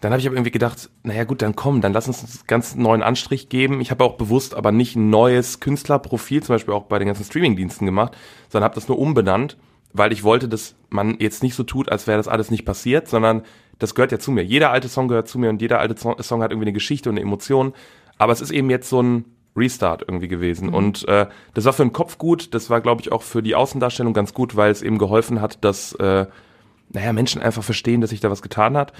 dann habe ich aber irgendwie gedacht, naja gut, dann komm, dann lass uns einen ganz neuen Anstrich geben. Ich habe auch bewusst aber nicht ein neues Künstlerprofil, zum Beispiel auch bei den ganzen Streamingdiensten gemacht, sondern habe das nur umbenannt weil ich wollte, dass man jetzt nicht so tut, als wäre das alles nicht passiert, sondern das gehört ja zu mir. Jeder alte Song gehört zu mir und jeder alte Song hat irgendwie eine Geschichte und eine Emotion. Aber es ist eben jetzt so ein Restart irgendwie gewesen. Mhm. Und äh, das war für den Kopf gut, das war, glaube ich, auch für die Außendarstellung ganz gut, weil es eben geholfen hat, dass äh, naja, Menschen einfach verstehen, dass sich da was getan hat.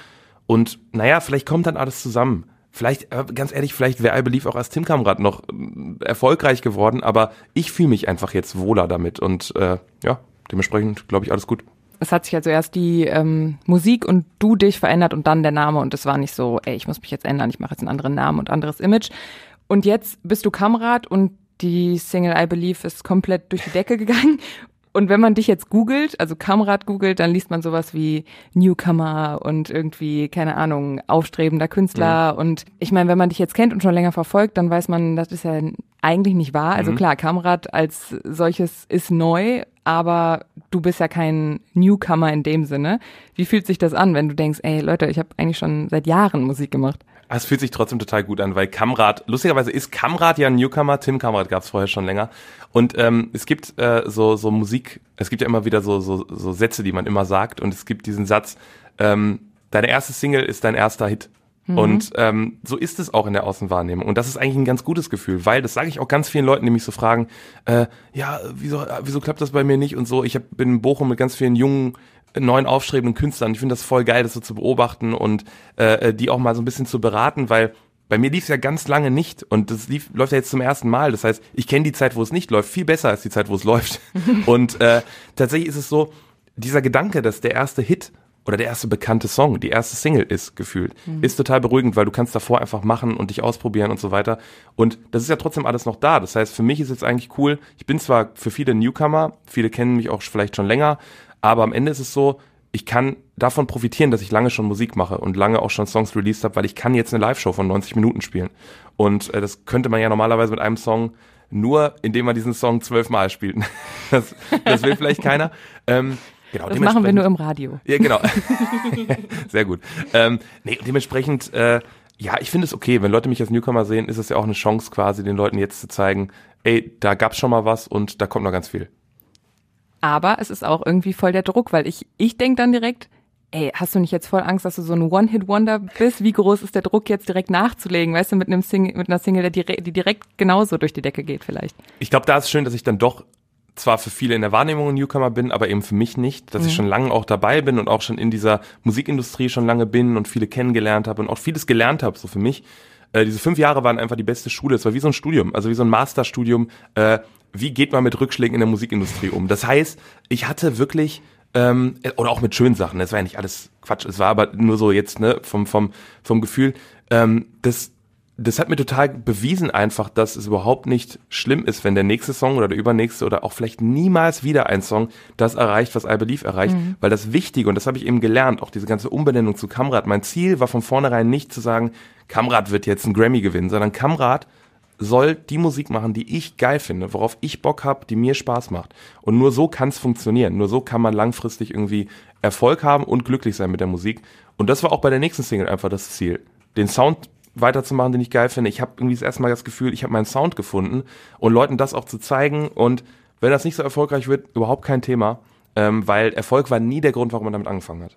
Und naja, vielleicht kommt dann alles zusammen. Vielleicht, äh, ganz ehrlich, vielleicht wäre I Believe auch als Tim Kamrat noch äh, erfolgreich geworden, aber ich fühle mich einfach jetzt wohler damit und äh, ja, dementsprechend, glaube ich, alles gut. Es hat sich also erst die ähm, Musik und du dich verändert und dann der Name und es war nicht so, ey, ich muss mich jetzt ändern, ich mache jetzt einen anderen Namen und anderes Image. Und jetzt bist du Kamerad und die Single I Believe ist komplett durch die Decke gegangen. Und wenn man dich jetzt googelt, also Kamerad googelt, dann liest man sowas wie Newcomer und irgendwie, keine Ahnung, aufstrebender Künstler. Mhm. Und ich meine, wenn man dich jetzt kennt und schon länger verfolgt, dann weiß man, das ist ja eigentlich nicht wahr. Also mhm. klar, Kamerad als solches ist neu, aber du bist ja kein Newcomer in dem Sinne. Wie fühlt sich das an, wenn du denkst, ey Leute, ich habe eigentlich schon seit Jahren Musik gemacht? Ah, es fühlt sich trotzdem total gut an, weil Kamrad, lustigerweise ist Kamrad ja ein Newcomer, Tim Kamrad gab es vorher schon länger. Und ähm, es gibt äh, so, so Musik, es gibt ja immer wieder so, so, so Sätze, die man immer sagt. Und es gibt diesen Satz, ähm, deine erste Single ist dein erster Hit. Mhm. Und ähm, so ist es auch in der Außenwahrnehmung. Und das ist eigentlich ein ganz gutes Gefühl, weil das sage ich auch ganz vielen Leuten, die mich so fragen, äh, ja, wieso, wieso klappt das bei mir nicht und so. Ich hab, bin in Bochum mit ganz vielen jungen neuen aufstrebenden Künstlern. Ich finde das voll geil, das so zu beobachten und äh, äh, die auch mal so ein bisschen zu beraten, weil bei mir lief es ja ganz lange nicht und das lief, läuft ja jetzt zum ersten Mal. Das heißt, ich kenne die Zeit, wo es nicht läuft, viel besser als die Zeit, wo es läuft. und äh, tatsächlich ist es so, dieser Gedanke, dass der erste Hit oder der erste bekannte Song, die erste Single ist gefühlt, mhm. ist total beruhigend, weil du kannst davor einfach machen und dich ausprobieren und so weiter. Und das ist ja trotzdem alles noch da. Das heißt, für mich ist jetzt eigentlich cool. Ich bin zwar für viele Newcomer, viele kennen mich auch vielleicht schon länger, aber am Ende ist es so, ich kann davon profitieren, dass ich lange schon Musik mache und lange auch schon Songs released habe, weil ich kann jetzt eine Live-Show von 90 Minuten spielen. Und äh, das könnte man ja normalerweise mit einem Song nur, indem man diesen Song zwölfmal spielt. Das, das will vielleicht keiner. Ähm, genau, das machen wir nur im Radio. Ja, genau. Sehr gut. Ähm, nee, dementsprechend, äh, ja, ich finde es okay, wenn Leute mich als Newcomer sehen, ist es ja auch eine Chance quasi, den Leuten jetzt zu zeigen, ey, da gab's schon mal was und da kommt noch ganz viel. Aber es ist auch irgendwie voll der Druck, weil ich, ich denke dann direkt, ey, hast du nicht jetzt voll Angst, dass du so ein One-Hit-Wonder bist? Wie groß ist der Druck, jetzt direkt nachzulegen, weißt du, mit einem Single, mit einer Single, die, die direkt genauso durch die Decke geht vielleicht? Ich glaube, da ist schön, dass ich dann doch zwar für viele in der Wahrnehmung ein Newcomer bin, aber eben für mich nicht, dass mhm. ich schon lange auch dabei bin und auch schon in dieser Musikindustrie schon lange bin und viele kennengelernt habe und auch vieles gelernt habe, so für mich. Äh, diese fünf Jahre waren einfach die beste Schule. Es war wie so ein Studium, also wie so ein Masterstudium. Äh, wie geht man mit Rückschlägen in der Musikindustrie um? Das heißt, ich hatte wirklich ähm, oder auch mit schönen Sachen. Das war ja nicht alles Quatsch. Es war aber nur so jetzt ne vom vom vom Gefühl. Ähm, das das hat mir total bewiesen einfach, dass es überhaupt nicht schlimm ist, wenn der nächste Song oder der übernächste oder auch vielleicht niemals wieder ein Song das erreicht, was I Believe erreicht, mhm. weil das Wichtige und das habe ich eben gelernt, auch diese ganze Umbenennung zu Kamrad. Mein Ziel war von vornherein nicht zu sagen, Kamrad wird jetzt einen Grammy gewinnen, sondern Kamrad soll die Musik machen, die ich geil finde, worauf ich Bock habe, die mir Spaß macht. Und nur so kann es funktionieren. Nur so kann man langfristig irgendwie Erfolg haben und glücklich sein mit der Musik. Und das war auch bei der nächsten Single einfach das Ziel. Den Sound weiterzumachen, den ich geil finde. Ich habe irgendwie das erste Mal das Gefühl, ich habe meinen Sound gefunden und Leuten das auch zu zeigen. Und wenn das nicht so erfolgreich wird, überhaupt kein Thema, ähm, weil Erfolg war nie der Grund, warum man damit angefangen hat.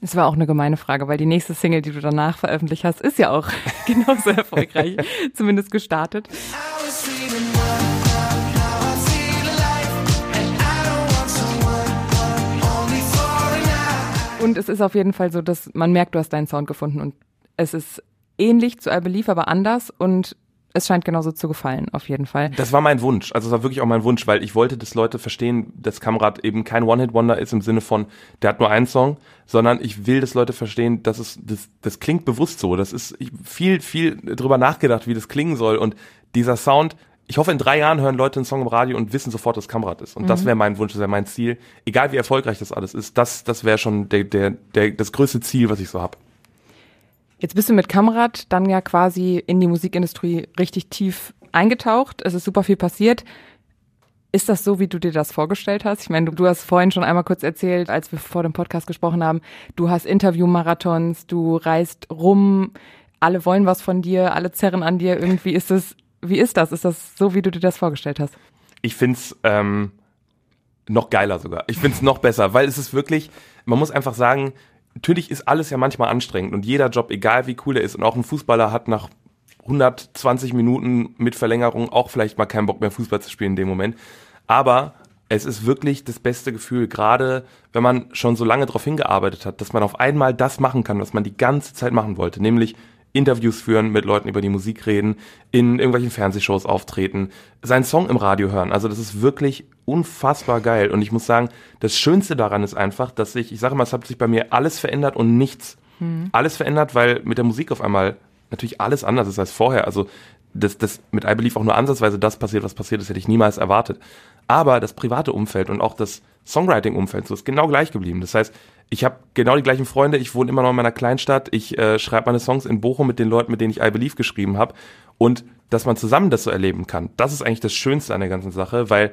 Es war auch eine gemeine Frage, weil die nächste Single, die du danach veröffentlicht hast, ist ja auch genauso erfolgreich, zumindest gestartet. Und es ist auf jeden Fall so, dass man merkt, du hast deinen Sound gefunden und es ist ähnlich zu I Believe, aber anders und es scheint genauso zu gefallen, auf jeden Fall. Das war mein Wunsch. Also es war wirklich auch mein Wunsch, weil ich wollte, dass Leute verstehen, dass Kamerad eben kein One-Hit-Wonder ist im Sinne von, der hat nur einen Song, sondern ich will, dass Leute verstehen, dass es, das, das klingt bewusst so. Das ist viel, viel drüber nachgedacht, wie das klingen soll. Und dieser Sound, ich hoffe, in drei Jahren hören Leute einen Song im Radio und wissen sofort, dass Kamerad ist. Und mhm. das wäre mein Wunsch, das wäre mein Ziel. Egal wie erfolgreich das alles ist, das, das wäre schon der, der, der, das größte Ziel, was ich so habe. Jetzt bist du mit Kamerad dann ja quasi in die Musikindustrie richtig tief eingetaucht. Es ist super viel passiert. Ist das so, wie du dir das vorgestellt hast? Ich meine, du, du, hast vorhin schon einmal kurz erzählt, als wir vor dem Podcast gesprochen haben, du hast Interviewmarathons, du reist rum, alle wollen was von dir, alle zerren an dir. Irgendwie ist es, wie ist das? Ist das so, wie du dir das vorgestellt hast? Ich find's ähm, noch geiler sogar. Ich find's noch besser, weil es ist wirklich, man muss einfach sagen, natürlich ist alles ja manchmal anstrengend und jeder Job, egal wie cool er ist, und auch ein Fußballer hat nach 120 Minuten mit Verlängerung auch vielleicht mal keinen Bock mehr Fußball zu spielen in dem Moment. Aber es ist wirklich das beste Gefühl, gerade wenn man schon so lange darauf hingearbeitet hat, dass man auf einmal das machen kann, was man die ganze Zeit machen wollte, nämlich Interviews führen, mit Leuten über die Musik reden, in irgendwelchen Fernsehshows auftreten, seinen Song im Radio hören. Also das ist wirklich unfassbar geil. Und ich muss sagen, das Schönste daran ist einfach, dass sich, ich sage mal, es hat sich bei mir alles verändert und nichts. Hm. Alles verändert, weil mit der Musik auf einmal natürlich alles anders ist als vorher. Also das, das mit I Believe auch nur ansatzweise das passiert, was passiert ist, hätte ich niemals erwartet. Aber das private Umfeld und auch das Songwriting-Umfeld so ist genau gleich geblieben. Das heißt, ich habe genau die gleichen Freunde, ich wohne immer noch in meiner Kleinstadt, ich äh, schreibe meine Songs in Bochum mit den Leuten, mit denen ich I Believe geschrieben habe. Und dass man zusammen das so erleben kann, das ist eigentlich das Schönste an der ganzen Sache, weil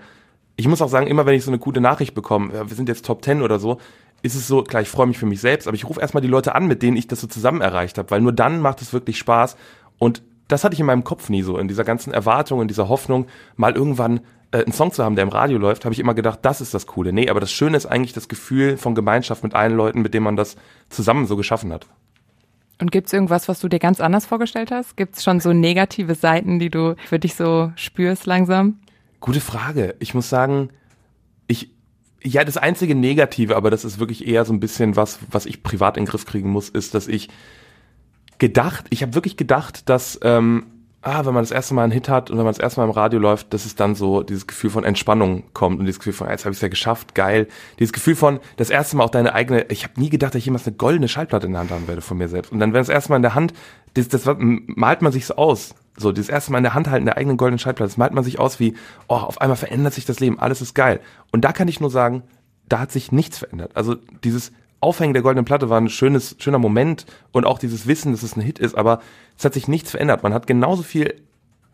ich muss auch sagen, immer wenn ich so eine gute Nachricht bekomme, wir sind jetzt Top 10 oder so, ist es so, klar, ich freue mich für mich selbst, aber ich rufe erstmal die Leute an, mit denen ich das so zusammen erreicht habe, weil nur dann macht es wirklich Spaß. Und das hatte ich in meinem Kopf nie so, in dieser ganzen Erwartung, in dieser Hoffnung, mal irgendwann einen Song zu haben, der im Radio läuft, habe ich immer gedacht, das ist das Coole. Nee, aber das Schöne ist eigentlich das Gefühl von Gemeinschaft mit allen Leuten, mit denen man das zusammen so geschaffen hat. Und gibt's irgendwas, was du dir ganz anders vorgestellt hast? Gibt's schon so negative Seiten, die du für dich so spürst langsam? Gute Frage. Ich muss sagen, ich, ja, das einzige Negative, aber das ist wirklich eher so ein bisschen was, was ich privat in den Griff kriegen muss, ist, dass ich gedacht, ich habe wirklich gedacht, dass ähm, ah, wenn man das erste Mal einen Hit hat und wenn man das erste Mal im Radio läuft, dass es dann so dieses Gefühl von Entspannung kommt und dieses Gefühl von, jetzt habe ich es ja geschafft, geil. Dieses Gefühl von, das erste Mal auch deine eigene, ich habe nie gedacht, dass ich jemals eine goldene Schallplatte in der Hand haben werde von mir selbst. Und dann, wenn das erste Mal in der Hand, das, das malt man sich so aus. So, dieses erste Mal in der Hand halten der eigenen goldenen Schallplatte, das malt man sich aus wie, oh, auf einmal verändert sich das Leben, alles ist geil. Und da kann ich nur sagen, da hat sich nichts verändert. Also dieses Aufhängen der goldenen Platte war ein schönes, schöner Moment und auch dieses Wissen, dass es ein Hit ist, aber es hat sich nichts verändert. Man hat genauso viel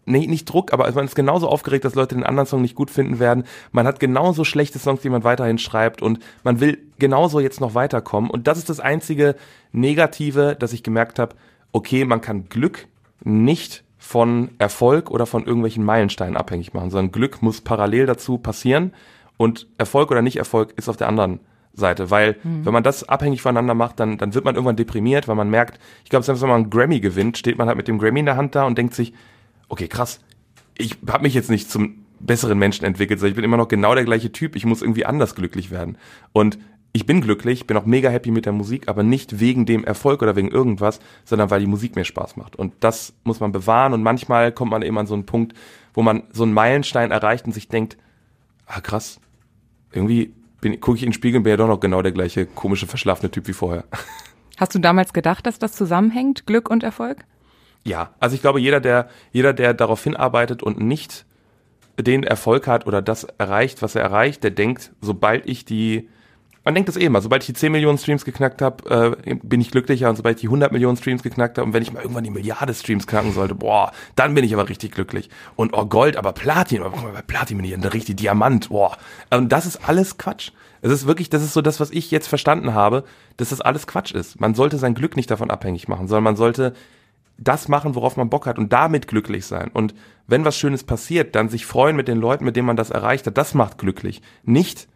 nee, nicht Druck, aber man ist genauso aufgeregt, dass Leute den anderen Song nicht gut finden werden. Man hat genauso schlechte Songs, die man weiterhin schreibt und man will genauso jetzt noch weiterkommen. Und das ist das einzige Negative, dass ich gemerkt habe, okay, man kann Glück nicht von Erfolg oder von irgendwelchen Meilensteinen abhängig machen, sondern Glück muss parallel dazu passieren und Erfolg oder nicht Erfolg ist auf der anderen Seite, weil mhm. wenn man das abhängig voneinander macht, dann, dann wird man irgendwann deprimiert, weil man merkt, ich glaube, selbst wenn man einen Grammy gewinnt, steht man halt mit dem Grammy in der Hand da und denkt sich, okay, krass, ich habe mich jetzt nicht zum besseren Menschen entwickelt, sondern ich bin immer noch genau der gleiche Typ, ich muss irgendwie anders glücklich werden. Und ich bin glücklich, bin auch mega happy mit der Musik, aber nicht wegen dem Erfolg oder wegen irgendwas, sondern weil die Musik mir Spaß macht. Und das muss man bewahren und manchmal kommt man eben an so einen Punkt, wo man so einen Meilenstein erreicht und sich denkt, ah krass, irgendwie gucke ich in den Spiegel und bin ja doch noch genau der gleiche komische, verschlafene Typ wie vorher. Hast du damals gedacht, dass das zusammenhängt, Glück und Erfolg? Ja, also ich glaube, jeder, der, jeder, der darauf hinarbeitet und nicht den Erfolg hat oder das erreicht, was er erreicht, der denkt, sobald ich die, man denkt das eh immer, sobald ich die 10 Millionen Streams geknackt habe, äh, bin ich glücklicher und sobald ich die 100 Millionen Streams geknackt habe und wenn ich mal irgendwann die Milliarde Streams knacken sollte, boah, dann bin ich aber richtig glücklich. Und oh Gold, aber Platin, aber guck mal, bei Platin bin ich ein richtig Diamant, boah. Und das ist alles Quatsch. Es ist wirklich, das ist so das, was ich jetzt verstanden habe, dass das alles Quatsch ist. Man sollte sein Glück nicht davon abhängig machen, sondern man sollte das machen, worauf man Bock hat und damit glücklich sein. Und wenn was Schönes passiert, dann sich freuen mit den Leuten, mit denen man das erreicht hat, das macht glücklich. Nicht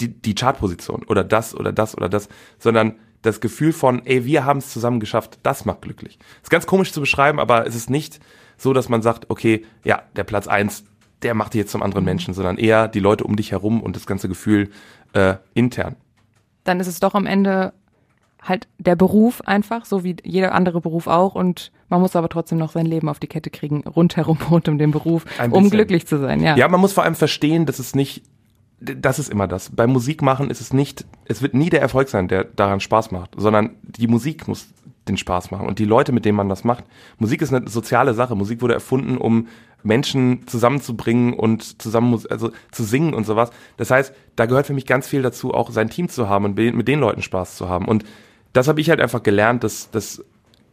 die, die Chartposition oder das oder das oder das, sondern das Gefühl von, ey, wir haben es zusammen geschafft, das macht glücklich. Ist ganz komisch zu beschreiben, aber es ist nicht so, dass man sagt, okay, ja, der Platz eins, der macht dich jetzt zum anderen Menschen, sondern eher die Leute um dich herum und das ganze Gefühl äh, intern. Dann ist es doch am Ende halt der Beruf einfach, so wie jeder andere Beruf auch. Und man muss aber trotzdem noch sein Leben auf die Kette kriegen, rundherum rund um den Beruf, um glücklich zu sein. Ja. ja, man muss vor allem verstehen, dass es nicht, das ist immer das. Beim Musikmachen ist es nicht, es wird nie der Erfolg sein, der daran Spaß macht, sondern die Musik muss den Spaß machen und die Leute, mit denen man das macht. Musik ist eine soziale Sache. Musik wurde erfunden, um Menschen zusammenzubringen und zusammen also zu singen und sowas. Das heißt, da gehört für mich ganz viel dazu, auch sein Team zu haben und mit den Leuten Spaß zu haben. Und das habe ich halt einfach gelernt, dass, dass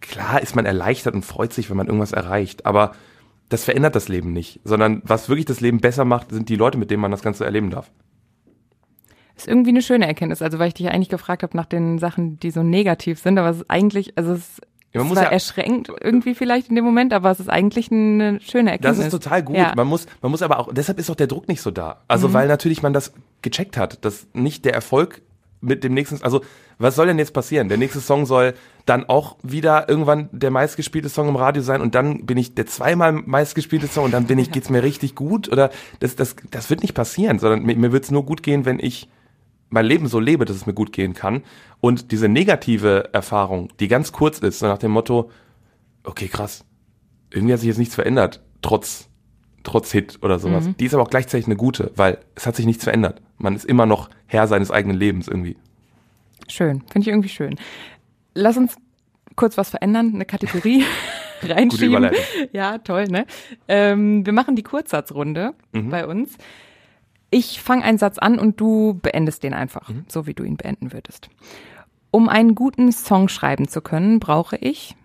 klar ist man erleichtert und freut sich, wenn man irgendwas erreicht, aber das verändert das Leben nicht, sondern was wirklich das Leben besser macht, sind die Leute, mit denen man das Ganze erleben darf. Ist irgendwie eine schöne Erkenntnis, also weil ich dich eigentlich gefragt habe nach den Sachen, die so negativ sind, aber es ist eigentlich, also es ja, man muss ja, erschreckend irgendwie vielleicht in dem Moment, aber es ist eigentlich eine schöne Erkenntnis. Das ist total gut. Ja. Man muss, man muss aber auch, deshalb ist auch der Druck nicht so da. Also mhm. weil natürlich man das gecheckt hat, dass nicht der Erfolg mit dem nächsten, also was soll denn jetzt passieren? Der nächste Song soll dann auch wieder irgendwann der meistgespielte Song im Radio sein und dann bin ich der zweimal meistgespielte Song und dann bin ich, geht's mir richtig gut oder das, das, das wird nicht passieren, sondern mir, mir wird's nur gut gehen, wenn ich mein Leben so lebe, dass es mir gut gehen kann und diese negative Erfahrung, die ganz kurz ist, so nach dem Motto, okay, krass, irgendwie hat sich jetzt nichts verändert, trotz trotz Hit oder sowas. Mhm. Die ist aber auch gleichzeitig eine gute, weil es hat sich nichts verändert. Man ist immer noch Herr seines eigenen Lebens irgendwie. Schön, finde ich irgendwie schön. Lass uns kurz was verändern, eine Kategorie reinschieben. Ja, toll, ne? Ähm, wir machen die Kurzsatzrunde mhm. bei uns. Ich fange einen Satz an und du beendest den einfach, mhm. so wie du ihn beenden würdest. Um einen guten Song schreiben zu können, brauche ich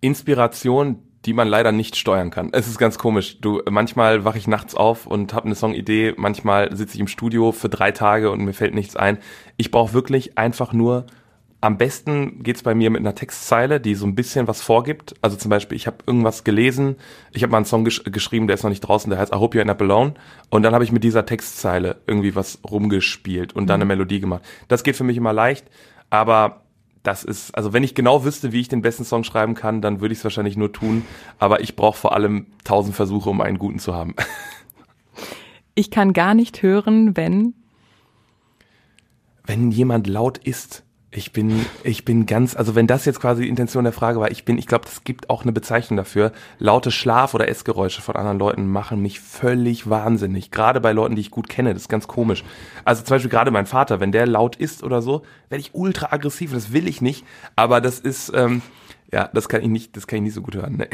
Inspiration, die man leider nicht steuern kann. Es ist ganz komisch. Du, manchmal wache ich nachts auf und habe eine Songidee, manchmal sitze ich im Studio für drei Tage und mir fällt nichts ein. Ich brauche wirklich einfach nur am besten geht's bei mir mit einer Textzeile, die so ein bisschen was vorgibt. Also zum Beispiel, ich habe irgendwas gelesen, ich habe mal einen Song gesch geschrieben, der ist noch nicht draußen, der heißt I Hope You're Up Alone. Und dann habe ich mit dieser Textzeile irgendwie was rumgespielt und dann eine mhm. Melodie gemacht. Das geht für mich immer leicht, aber das ist, also wenn ich genau wüsste, wie ich den besten Song schreiben kann, dann würde ich es wahrscheinlich nur tun. Aber ich brauche vor allem tausend Versuche, um einen guten zu haben. Ich kann gar nicht hören, wenn. Wenn jemand laut ist. Ich bin, ich bin ganz, also wenn das jetzt quasi die Intention der Frage war, ich bin, ich glaube, es gibt auch eine Bezeichnung dafür. Laute Schlaf- oder Essgeräusche von anderen Leuten machen mich völlig wahnsinnig. Gerade bei Leuten, die ich gut kenne, das ist ganz komisch. Also zum Beispiel gerade mein Vater, wenn der laut ist oder so, werde ich ultra aggressiv. Das will ich nicht. Aber das ist, ähm, ja, das kann ich nicht, das kann ich nicht so gut hören. Nee.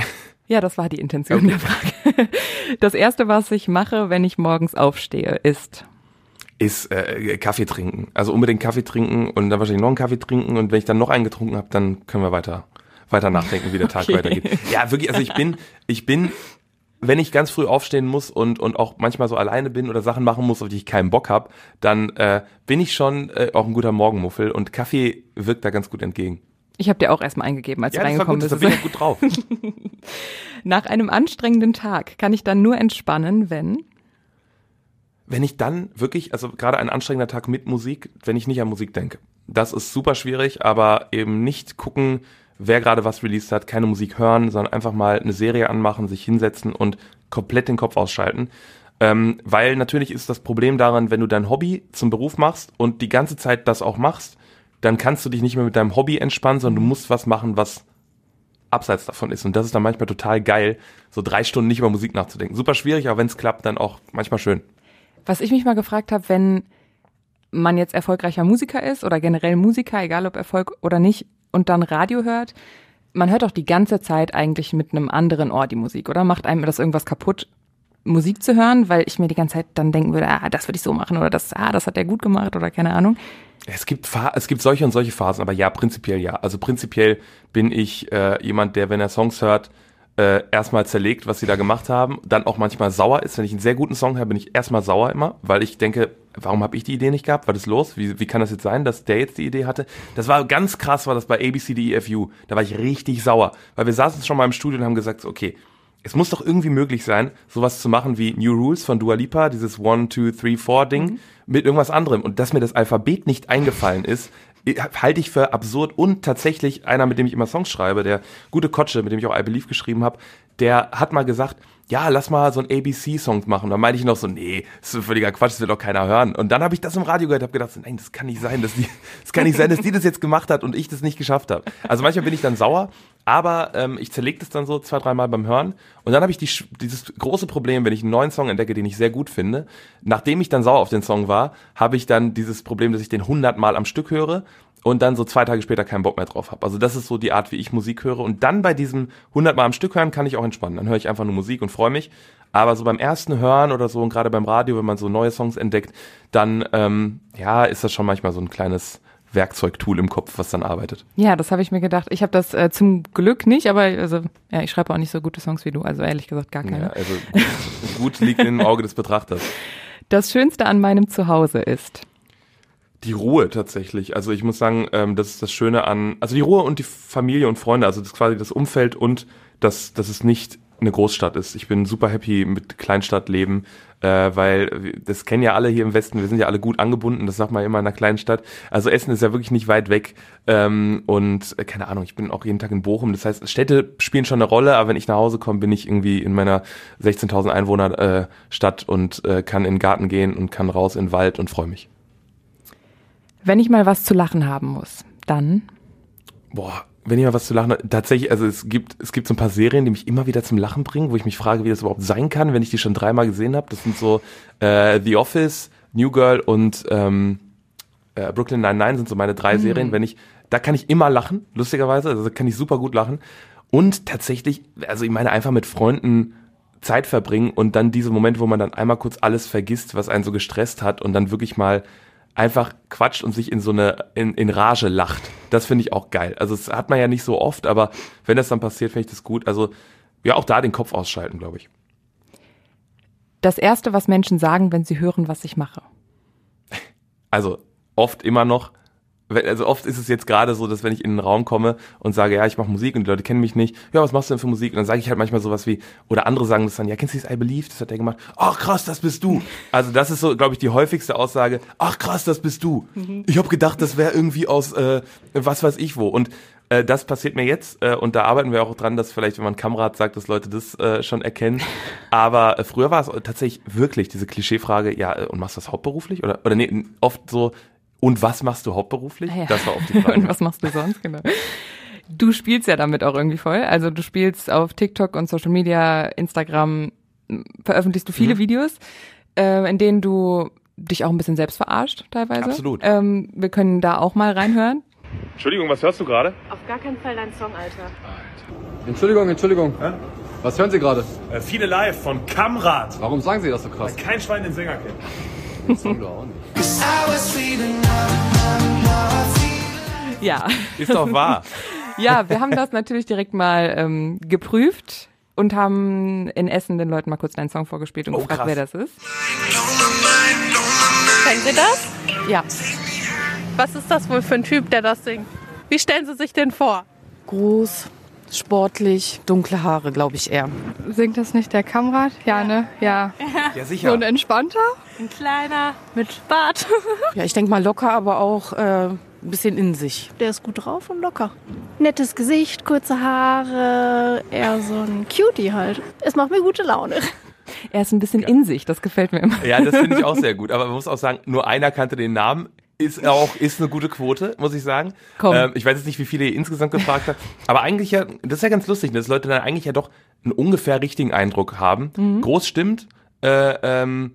Ja, das war die Intention okay. der Frage. Das erste, was ich mache, wenn ich morgens aufstehe, ist ist äh, Kaffee trinken. Also unbedingt Kaffee trinken und dann wahrscheinlich noch einen Kaffee trinken und wenn ich dann noch einen getrunken habe, dann können wir weiter weiter nachdenken, wie der Tag okay. weitergeht. Ja, wirklich, also ich bin ich bin wenn ich ganz früh aufstehen muss und, und auch manchmal so alleine bin oder Sachen machen muss, auf die ich keinen Bock habe, dann äh, bin ich schon äh, auch ein guter Morgenmuffel und Kaffee wirkt da ganz gut entgegen. Ich habe dir auch erstmal eingegeben, als ja, du reingekommen bist. Da bin ich gut drauf. Nach einem anstrengenden Tag kann ich dann nur entspannen, wenn wenn ich dann wirklich, also gerade ein anstrengender Tag mit Musik, wenn ich nicht an Musik denke. Das ist super schwierig, aber eben nicht gucken, wer gerade was released hat, keine Musik hören, sondern einfach mal eine Serie anmachen, sich hinsetzen und komplett den Kopf ausschalten. Ähm, weil natürlich ist das Problem daran, wenn du dein Hobby zum Beruf machst und die ganze Zeit das auch machst, dann kannst du dich nicht mehr mit deinem Hobby entspannen, sondern du musst was machen, was abseits davon ist. Und das ist dann manchmal total geil, so drei Stunden nicht über Musik nachzudenken. Super schwierig, aber wenn es klappt, dann auch manchmal schön. Was ich mich mal gefragt habe, wenn man jetzt erfolgreicher Musiker ist oder generell Musiker, egal ob Erfolg oder nicht, und dann Radio hört, man hört doch die ganze Zeit eigentlich mit einem anderen Ohr die Musik, oder? Macht einem das irgendwas kaputt, Musik zu hören, weil ich mir die ganze Zeit dann denken würde, ah, das würde ich so machen oder das, ah, das hat der gut gemacht oder keine Ahnung. Es gibt, es gibt solche und solche Phasen, aber ja, prinzipiell ja. Also prinzipiell bin ich äh, jemand, der, wenn er Songs hört, äh, erstmal zerlegt, was sie da gemacht haben, dann auch manchmal sauer ist. Wenn ich einen sehr guten Song habe, bin ich erstmal sauer immer, weil ich denke, warum habe ich die Idee nicht gehabt? Was ist los? Wie, wie kann das jetzt sein, dass der jetzt die Idee hatte? Das war ganz krass, war das bei ABCDEFU. Da war ich richtig sauer, weil wir saßen schon mal im Studio und haben gesagt, okay, es muss doch irgendwie möglich sein, sowas zu machen wie New Rules von Dua Lipa, dieses One, Two, Three, Four Ding, mhm. mit irgendwas anderem. Und dass mir das Alphabet nicht eingefallen ist, halte ich für absurd. Und tatsächlich einer, mit dem ich immer Songs schreibe, der gute Kotsche, mit dem ich auch I Believe geschrieben habe, der hat mal gesagt, ja, lass mal so ein ABC-Song machen. Da meinte ich noch so, nee, das ist völliger Quatsch, das will doch keiner hören. Und dann habe ich das im Radio gehört, habe gedacht, nein, das kann nicht sein, dass die, das kann nicht sein, dass die das jetzt gemacht hat und ich das nicht geschafft habe. Also manchmal bin ich dann sauer, aber ähm, ich zerlege das dann so zwei, dreimal beim Hören. Und dann habe ich die, dieses große Problem, wenn ich einen neuen Song entdecke, den ich sehr gut finde. Nachdem ich dann sauer auf den Song war, habe ich dann dieses Problem, dass ich den hundertmal am Stück höre und dann so zwei Tage später keinen Bock mehr drauf habe. Also das ist so die Art, wie ich Musik höre. Und dann bei diesem 100 Mal am Stück hören kann ich auch entspannen. Dann höre ich einfach nur Musik und freue mich. Aber so beim ersten Hören oder so und gerade beim Radio, wenn man so neue Songs entdeckt, dann ähm, ja ist das schon manchmal so ein kleines Werkzeugtool im Kopf, was dann arbeitet. Ja, das habe ich mir gedacht. Ich habe das äh, zum Glück nicht, aber also ja, ich schreibe auch nicht so gute Songs wie du. Also ehrlich gesagt gar keine. Ja, also gut liegt im Auge des Betrachters. Das Schönste an meinem Zuhause ist die Ruhe tatsächlich. Also ich muss sagen, ähm, das ist das Schöne an, also die Ruhe und die Familie und Freunde, also das ist quasi das Umfeld und dass, dass es nicht eine Großstadt ist. Ich bin super happy mit Kleinstadtleben, äh, weil das kennen ja alle hier im Westen, wir sind ja alle gut angebunden, das sagt man immer in einer kleinen Stadt. Also Essen ist ja wirklich nicht weit weg ähm, und äh, keine Ahnung, ich bin auch jeden Tag in Bochum, das heißt, Städte spielen schon eine Rolle, aber wenn ich nach Hause komme, bin ich irgendwie in meiner 16.000 Einwohner äh, Stadt und äh, kann in den Garten gehen und kann raus in den Wald und freue mich. Wenn ich mal was zu lachen haben muss, dann? Boah, wenn ich mal was zu lachen habe, tatsächlich, also es gibt, es gibt so ein paar Serien, die mich immer wieder zum Lachen bringen, wo ich mich frage, wie das überhaupt sein kann, wenn ich die schon dreimal gesehen habe. Das sind so äh, The Office, New Girl und ähm, äh, Brooklyn Nine-Nine sind so meine drei mhm. Serien. Wenn ich, da kann ich immer lachen, lustigerweise, also da kann ich super gut lachen. Und tatsächlich, also ich meine einfach mit Freunden Zeit verbringen und dann diese Momente, wo man dann einmal kurz alles vergisst, was einen so gestresst hat und dann wirklich mal einfach quatscht und sich in so eine, in, in Rage lacht. Das finde ich auch geil. Also das hat man ja nicht so oft, aber wenn das dann passiert, finde ich das gut. Also ja, auch da den Kopf ausschalten, glaube ich. Das erste, was Menschen sagen, wenn sie hören, was ich mache. Also oft immer noch, also oft ist es jetzt gerade so, dass wenn ich in einen Raum komme und sage, ja, ich mache Musik und die Leute kennen mich nicht, ja, was machst du denn für Musik? Und dann sage ich halt manchmal sowas wie, oder andere sagen das dann, ja, kennst du das I Believe? Das hat der gemacht. Ach krass, das bist du. Also das ist so, glaube ich, die häufigste Aussage. Ach krass, das bist du. Ich habe gedacht, das wäre irgendwie aus äh, was weiß ich wo. Und äh, das passiert mir jetzt äh, und da arbeiten wir auch dran, dass vielleicht, wenn man Kamerad sagt, dass Leute das äh, schon erkennen. Aber äh, früher war es tatsächlich wirklich diese Klischeefrage, ja, äh, und machst du das hauptberuflich? Oder, oder nee, oft so, und was machst du hauptberuflich? Ah ja. Das war oft die Frage. Und was machst du sonst, genau. Du spielst ja damit auch irgendwie voll. Also du spielst auf TikTok und Social Media, Instagram, veröffentlichst du viele Mhm. Videos, äh, in denen du dich auch ein bisschen selbst verarscht teilweise. Absolut. Ähm, wir können da auch mal reinhören. Entschuldigung, was hörst du gerade? Auf gar keinen Fall dein Song, Alter. Entschuldigung, Entschuldigung. Was hören Sie gerade? Äh, viele live von Kamrad. Warum sagen Sie das so krass? Kein Schwein den Sänger kennt. Den Song doch auch nicht. Ja. Ist doch wahr. Ja, wir haben das natürlich direkt mal ähm, geprüft und haben in Essen den Leuten mal kurz deinen Song vorgespielt und Oh, gefragt, krass. wer das ist. Kennen Sie das? Ja. Was ist das wohl für ein Typ, der das singt? Wie stellen Sie sich den vor? Groß, sportlich, dunkle Haare, glaube ich eher. Singt das nicht der Kamerad? Ja, ne? Ja. Ja, So sicher. ein entspannter? Ein kleiner mit Bart. Ja, ich denke mal locker, aber auch äh, ein bisschen in sich. Der ist gut drauf und locker. Nettes Gesicht, kurze Haare, eher so ein Cutie halt. Es macht mir gute Laune. Er ist ein bisschen in sich, das gefällt mir immer. Ja, das finde ich auch sehr gut. Aber man muss auch sagen, nur einer kannte den Namen. Ist auch, ist eine gute Quote, muss ich sagen. Komm. Ähm, ich weiß jetzt nicht, wie viele ihr insgesamt gefragt habt. Aber eigentlich ja, das ist ja ganz lustig, ne, dass Leute dann eigentlich ja doch einen ungefähr richtigen Eindruck haben. Mhm. Groß stimmt, äh, ähm,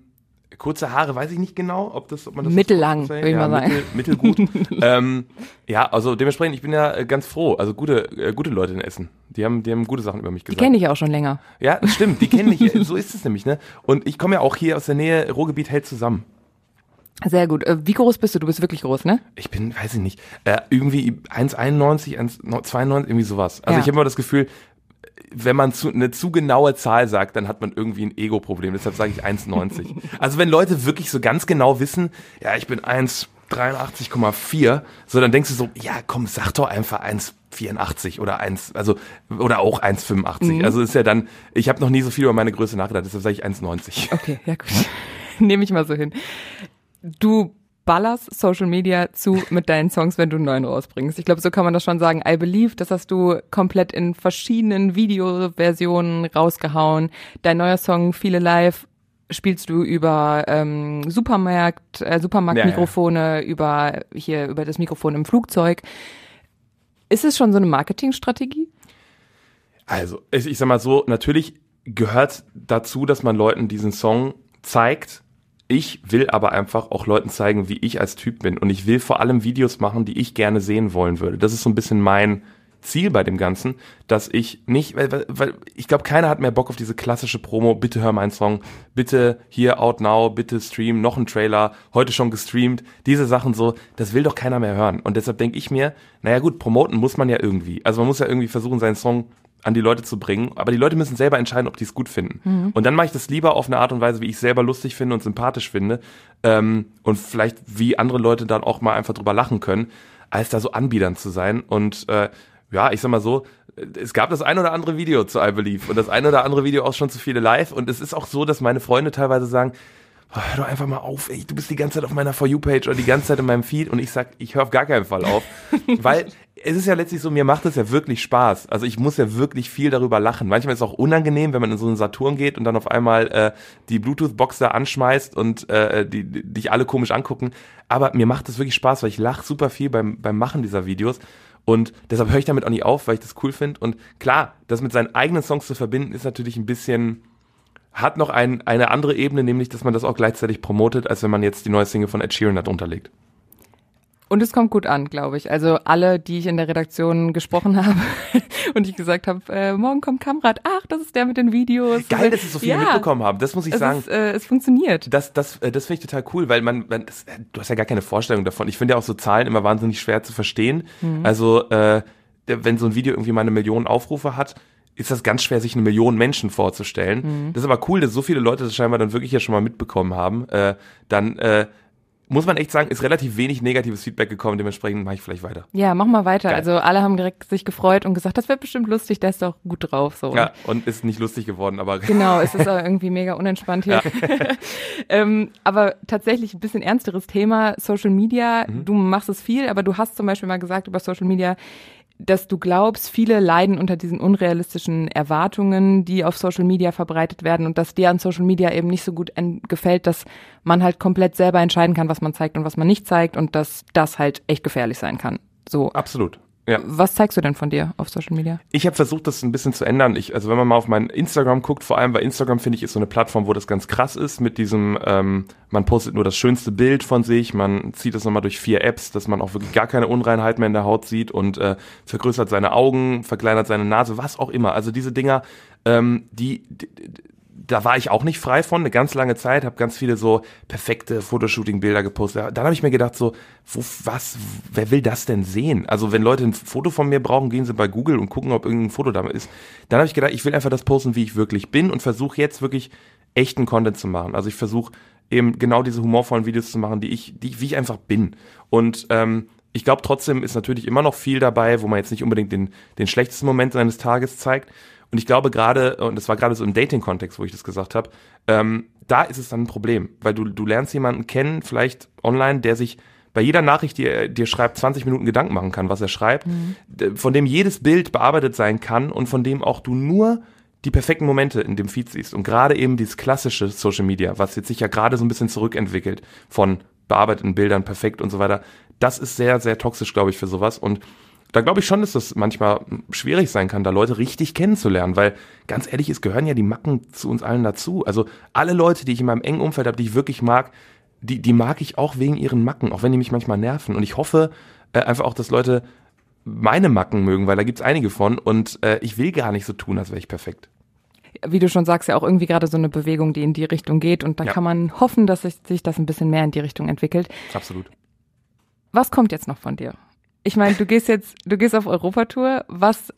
kurze Haare, weiß ich nicht genau, ob das, ob man das Mittellang, würde ich ja, mal sagen. Mittel, mittelgut. ähm, ja, also dementsprechend, ich bin ja äh, ganz froh. Also gute, äh, gute Leute in Essen. Die haben, die haben gute Sachen über mich Die gesagt. kenne ich auch schon länger. Ja, das stimmt, die kennen mich. so ist es nämlich, ne? Und ich komme ja auch hier aus der Nähe, Ruhrgebiet hält zusammen. Sehr gut. Äh, Wie groß bist du? Du bist wirklich groß, ne? Ich bin, weiß ich nicht, äh, irgendwie 1,91, 1,92, irgendwie sowas. Also Ja. ich habe immer das Gefühl, wenn man zu, eine zu genaue Zahl sagt, dann hat man irgendwie ein Ego-Problem. Deshalb sage ich 1,90. also wenn Leute wirklich so ganz genau wissen, ja, ich bin 1,83,4, so dann denkst du so, ja, komm, sag doch einfach 1,84 oder 1, also oder auch 1,85. Also ist ja dann, ich habe noch nie so viel über meine Größe nachgedacht, deshalb sage ich 1,90. Okay, ja gut. Nehme ich mal so hin. Du ballerst Social Media zu mit deinen Songs, wenn du einen neuen rausbringst. Ich glaube, so kann man das schon sagen. I Believe, das hast du komplett in verschiedenen Videoversionen rausgehauen. Dein neuer Song, Viele Live, spielst du über ähm, Supermarkt, äh, Supermarktmikrofone, über hier über das Mikrofon im Flugzeug. Ist es schon so eine Marketingstrategie? Also, ich, ich sag mal so, natürlich gehört dazu, dass man Leuten diesen Song zeigt. Ich will aber einfach auch Leuten zeigen, wie ich als Typ bin. Und ich will vor allem Videos machen, die ich gerne sehen wollen würde. Das ist so ein bisschen mein Ziel bei dem Ganzen, dass ich nicht, weil, weil, ich glaube, keiner hat mehr Bock auf diese klassische Promo, bitte hör meinen Song, bitte hier out now, bitte stream, noch ein Trailer, heute schon gestreamt, diese Sachen so, das will doch keiner mehr hören. Und deshalb denke ich mir, naja gut, promoten muss man ja irgendwie. Also man muss ja irgendwie versuchen, seinen Song an die Leute zu bringen, aber die Leute müssen selber entscheiden, ob die es gut finden. Und dann mache ich das lieber auf eine Art und Weise, wie ich selber lustig finde und sympathisch finde ähm, und vielleicht wie andere Leute dann auch mal einfach drüber lachen können, als da so anbiedern zu sein. Und äh, ja, ich sag mal so, es gab das ein oder andere Video zu I Believe und das ein oder andere Video auch schon zu viele live und es ist auch so, dass meine Freunde teilweise sagen, "Oh, hör doch einfach mal auf, ey, du bist die ganze Zeit auf meiner For You-Page oder die ganze Zeit in meinem Feed und ich sag, ich höre auf gar keinen Fall auf, weil es ist ja letztlich so, mir macht es ja wirklich Spaß. Also ich muss ja wirklich viel darüber lachen. Manchmal ist es auch unangenehm, wenn man in so einen Saturn geht und dann auf einmal äh, die Bluetooth-Box da anschmeißt und äh, die, die dich alle komisch angucken. Aber mir macht es wirklich Spaß, weil ich lache super viel beim, beim Machen dieser Videos. Und deshalb höre ich damit auch nicht auf, weil ich das cool finde. Und klar, das mit seinen eigenen Songs zu verbinden, ist natürlich ein bisschen, hat noch ein, eine andere Ebene, nämlich, dass man das auch gleichzeitig promotet, als wenn man jetzt die neue Single von Ed Sheeran da drunter legt. Und es kommt gut an, glaube ich. Also alle, die ich in der Redaktion gesprochen habe und ich gesagt habe, äh, morgen kommt Kamrat, ach, das ist der mit den Videos. Geil, dass es so viele Ja, mitbekommen haben. Das muss ich Es, sagen. ist, äh, es funktioniert. Das, das, äh, das finde ich total cool, weil man, man das, äh, du hast ja gar keine Vorstellung davon. Ich finde ja auch so Zahlen immer wahnsinnig schwer zu verstehen. Also, äh, wenn so ein Video irgendwie mal eine Million Aufrufe hat, ist das ganz schwer, sich eine Million Menschen vorzustellen. Mhm. Das ist aber cool, dass so viele Leute das scheinbar dann wirklich ja schon mal mitbekommen haben. Äh, dann äh, muss man echt sagen, ist relativ wenig negatives Feedback gekommen, dementsprechend mache ich vielleicht weiter. Ja, mach mal weiter. Geil. Also alle haben direkt sich gefreut und gesagt, das wird bestimmt lustig, der ist doch gut drauf. So. Ja, und ist nicht lustig geworden, aber Genau, es ist auch irgendwie mega unentspannt hier. ähm, aber tatsächlich ein bisschen ernsteres Thema, Social Media. Mhm. Du machst es viel, aber du hast zum Beispiel mal gesagt über Social Media, dass du glaubst, viele leiden unter diesen unrealistischen Erwartungen, die auf Social Media verbreitet werden und dass dir an Social Media eben nicht so gut gefällt, dass man halt komplett selber entscheiden kann, was man zeigt und was man nicht zeigt und dass das halt echt gefährlich sein kann. So. absolut. Ja. Was zeigst du denn von dir auf Social Media? Ich habe versucht, das ein bisschen zu ändern. Ich, also wenn man mal auf mein Instagram guckt, vor allem bei Instagram finde ich, ist so eine Plattform, wo das ganz krass ist mit diesem, ähm, man postet nur das schönste Bild von sich, man zieht das nochmal durch vier Apps, dass man auch wirklich gar keine Unreinheit mehr in der Haut sieht und äh, vergrößert seine Augen, verkleinert seine Nase, was auch immer. Also diese Dinger, ähm, die, die da war ich auch nicht frei von, eine ganz lange Zeit, habe ganz viele so perfekte Fotoshooting-Bilder gepostet. Dann habe ich mir gedacht, so, wo, was, wer will das denn sehen? Also wenn Leute ein Foto von mir brauchen, gehen sie bei Google und gucken, ob irgendein Foto da ist. Dann habe ich gedacht, ich will einfach das posten, wie ich wirklich bin und versuche jetzt wirklich echten Content zu machen. Also ich versuche eben genau diese humorvollen Videos zu machen, die ich, die, wie ich einfach bin. Und ähm, ich glaube trotzdem ist natürlich immer noch viel dabei, wo man jetzt nicht unbedingt den, den schlechtesten Moment seines Tages zeigt. Und ich glaube gerade, und das war gerade so im Dating-Kontext, wo ich das gesagt habe, ähm, da ist es dann ein Problem, weil du, du lernst jemanden kennen, vielleicht online, der sich bei jeder Nachricht, die er dir schreibt, 20 Minuten Gedanken machen kann, was er schreibt, d- von dem jedes Bild bearbeitet sein kann und von dem auch du nur die perfekten Momente in dem Feed siehst. Und gerade eben dieses klassische Social Media, was jetzt sich ja gerade so ein bisschen zurückentwickelt von bearbeiteten Bildern, perfekt und so weiter, das ist sehr, sehr toxisch, glaube ich, für sowas. Und da glaube ich schon, dass das manchmal schwierig sein kann, da Leute richtig kennenzulernen, weil ganz ehrlich, es gehören ja die Macken zu uns allen dazu. Also alle Leute, die ich in meinem engen Umfeld habe, die ich wirklich mag, die, die mag ich auch wegen ihren Macken, auch wenn die mich manchmal nerven. Und ich hoffe äh, einfach auch, dass Leute meine Macken mögen, weil da gibt's einige von und äh, ich will gar nicht so tun, als wäre ich perfekt. wie du schon sagst, ja auch irgendwie gerade so eine Bewegung, die in die Richtung geht. Und da Ja. kann man hoffen, dass sich, sich das ein bisschen mehr in die Richtung entwickelt. Absolut. Was kommt jetzt noch von dir? Ich meine, du gehst jetzt, du gehst auf Europatour. Was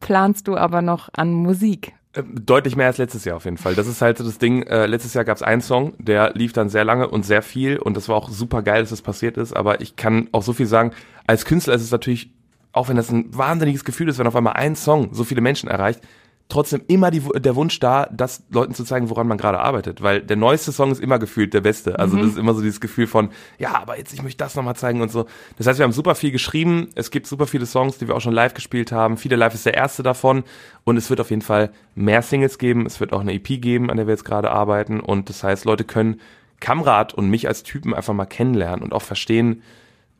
planst du aber noch an Musik? Äh, Deutlich mehr als letztes Jahr auf jeden Fall. Das ist halt so das Ding. Äh, letztes Jahr gab es einen Song, der lief dann sehr lange und sehr viel und das war auch super geil, dass das passiert ist. Aber ich kann auch so viel sagen, als Künstler ist es natürlich, auch wenn das ein wahnsinniges Gefühl ist, wenn auf einmal ein Song so viele Menschen erreicht, trotzdem immer die, der Wunsch da, das Leuten zu zeigen, woran man gerade arbeitet. Weil der neueste Song ist immer gefühlt der beste. Also das ist immer so dieses Gefühl von, ja, aber jetzt, ich möchte das nochmal zeigen und so. Das heißt, wir haben super viel geschrieben. Es gibt super viele Songs, die wir auch schon live gespielt haben. Viele Live ist der erste davon. Und es wird auf jeden Fall mehr Singles geben. Es wird auch eine EP geben, an der wir jetzt gerade arbeiten. Und das heißt, Leute können Kamrat und mich als Typen einfach mal kennenlernen und auch verstehen,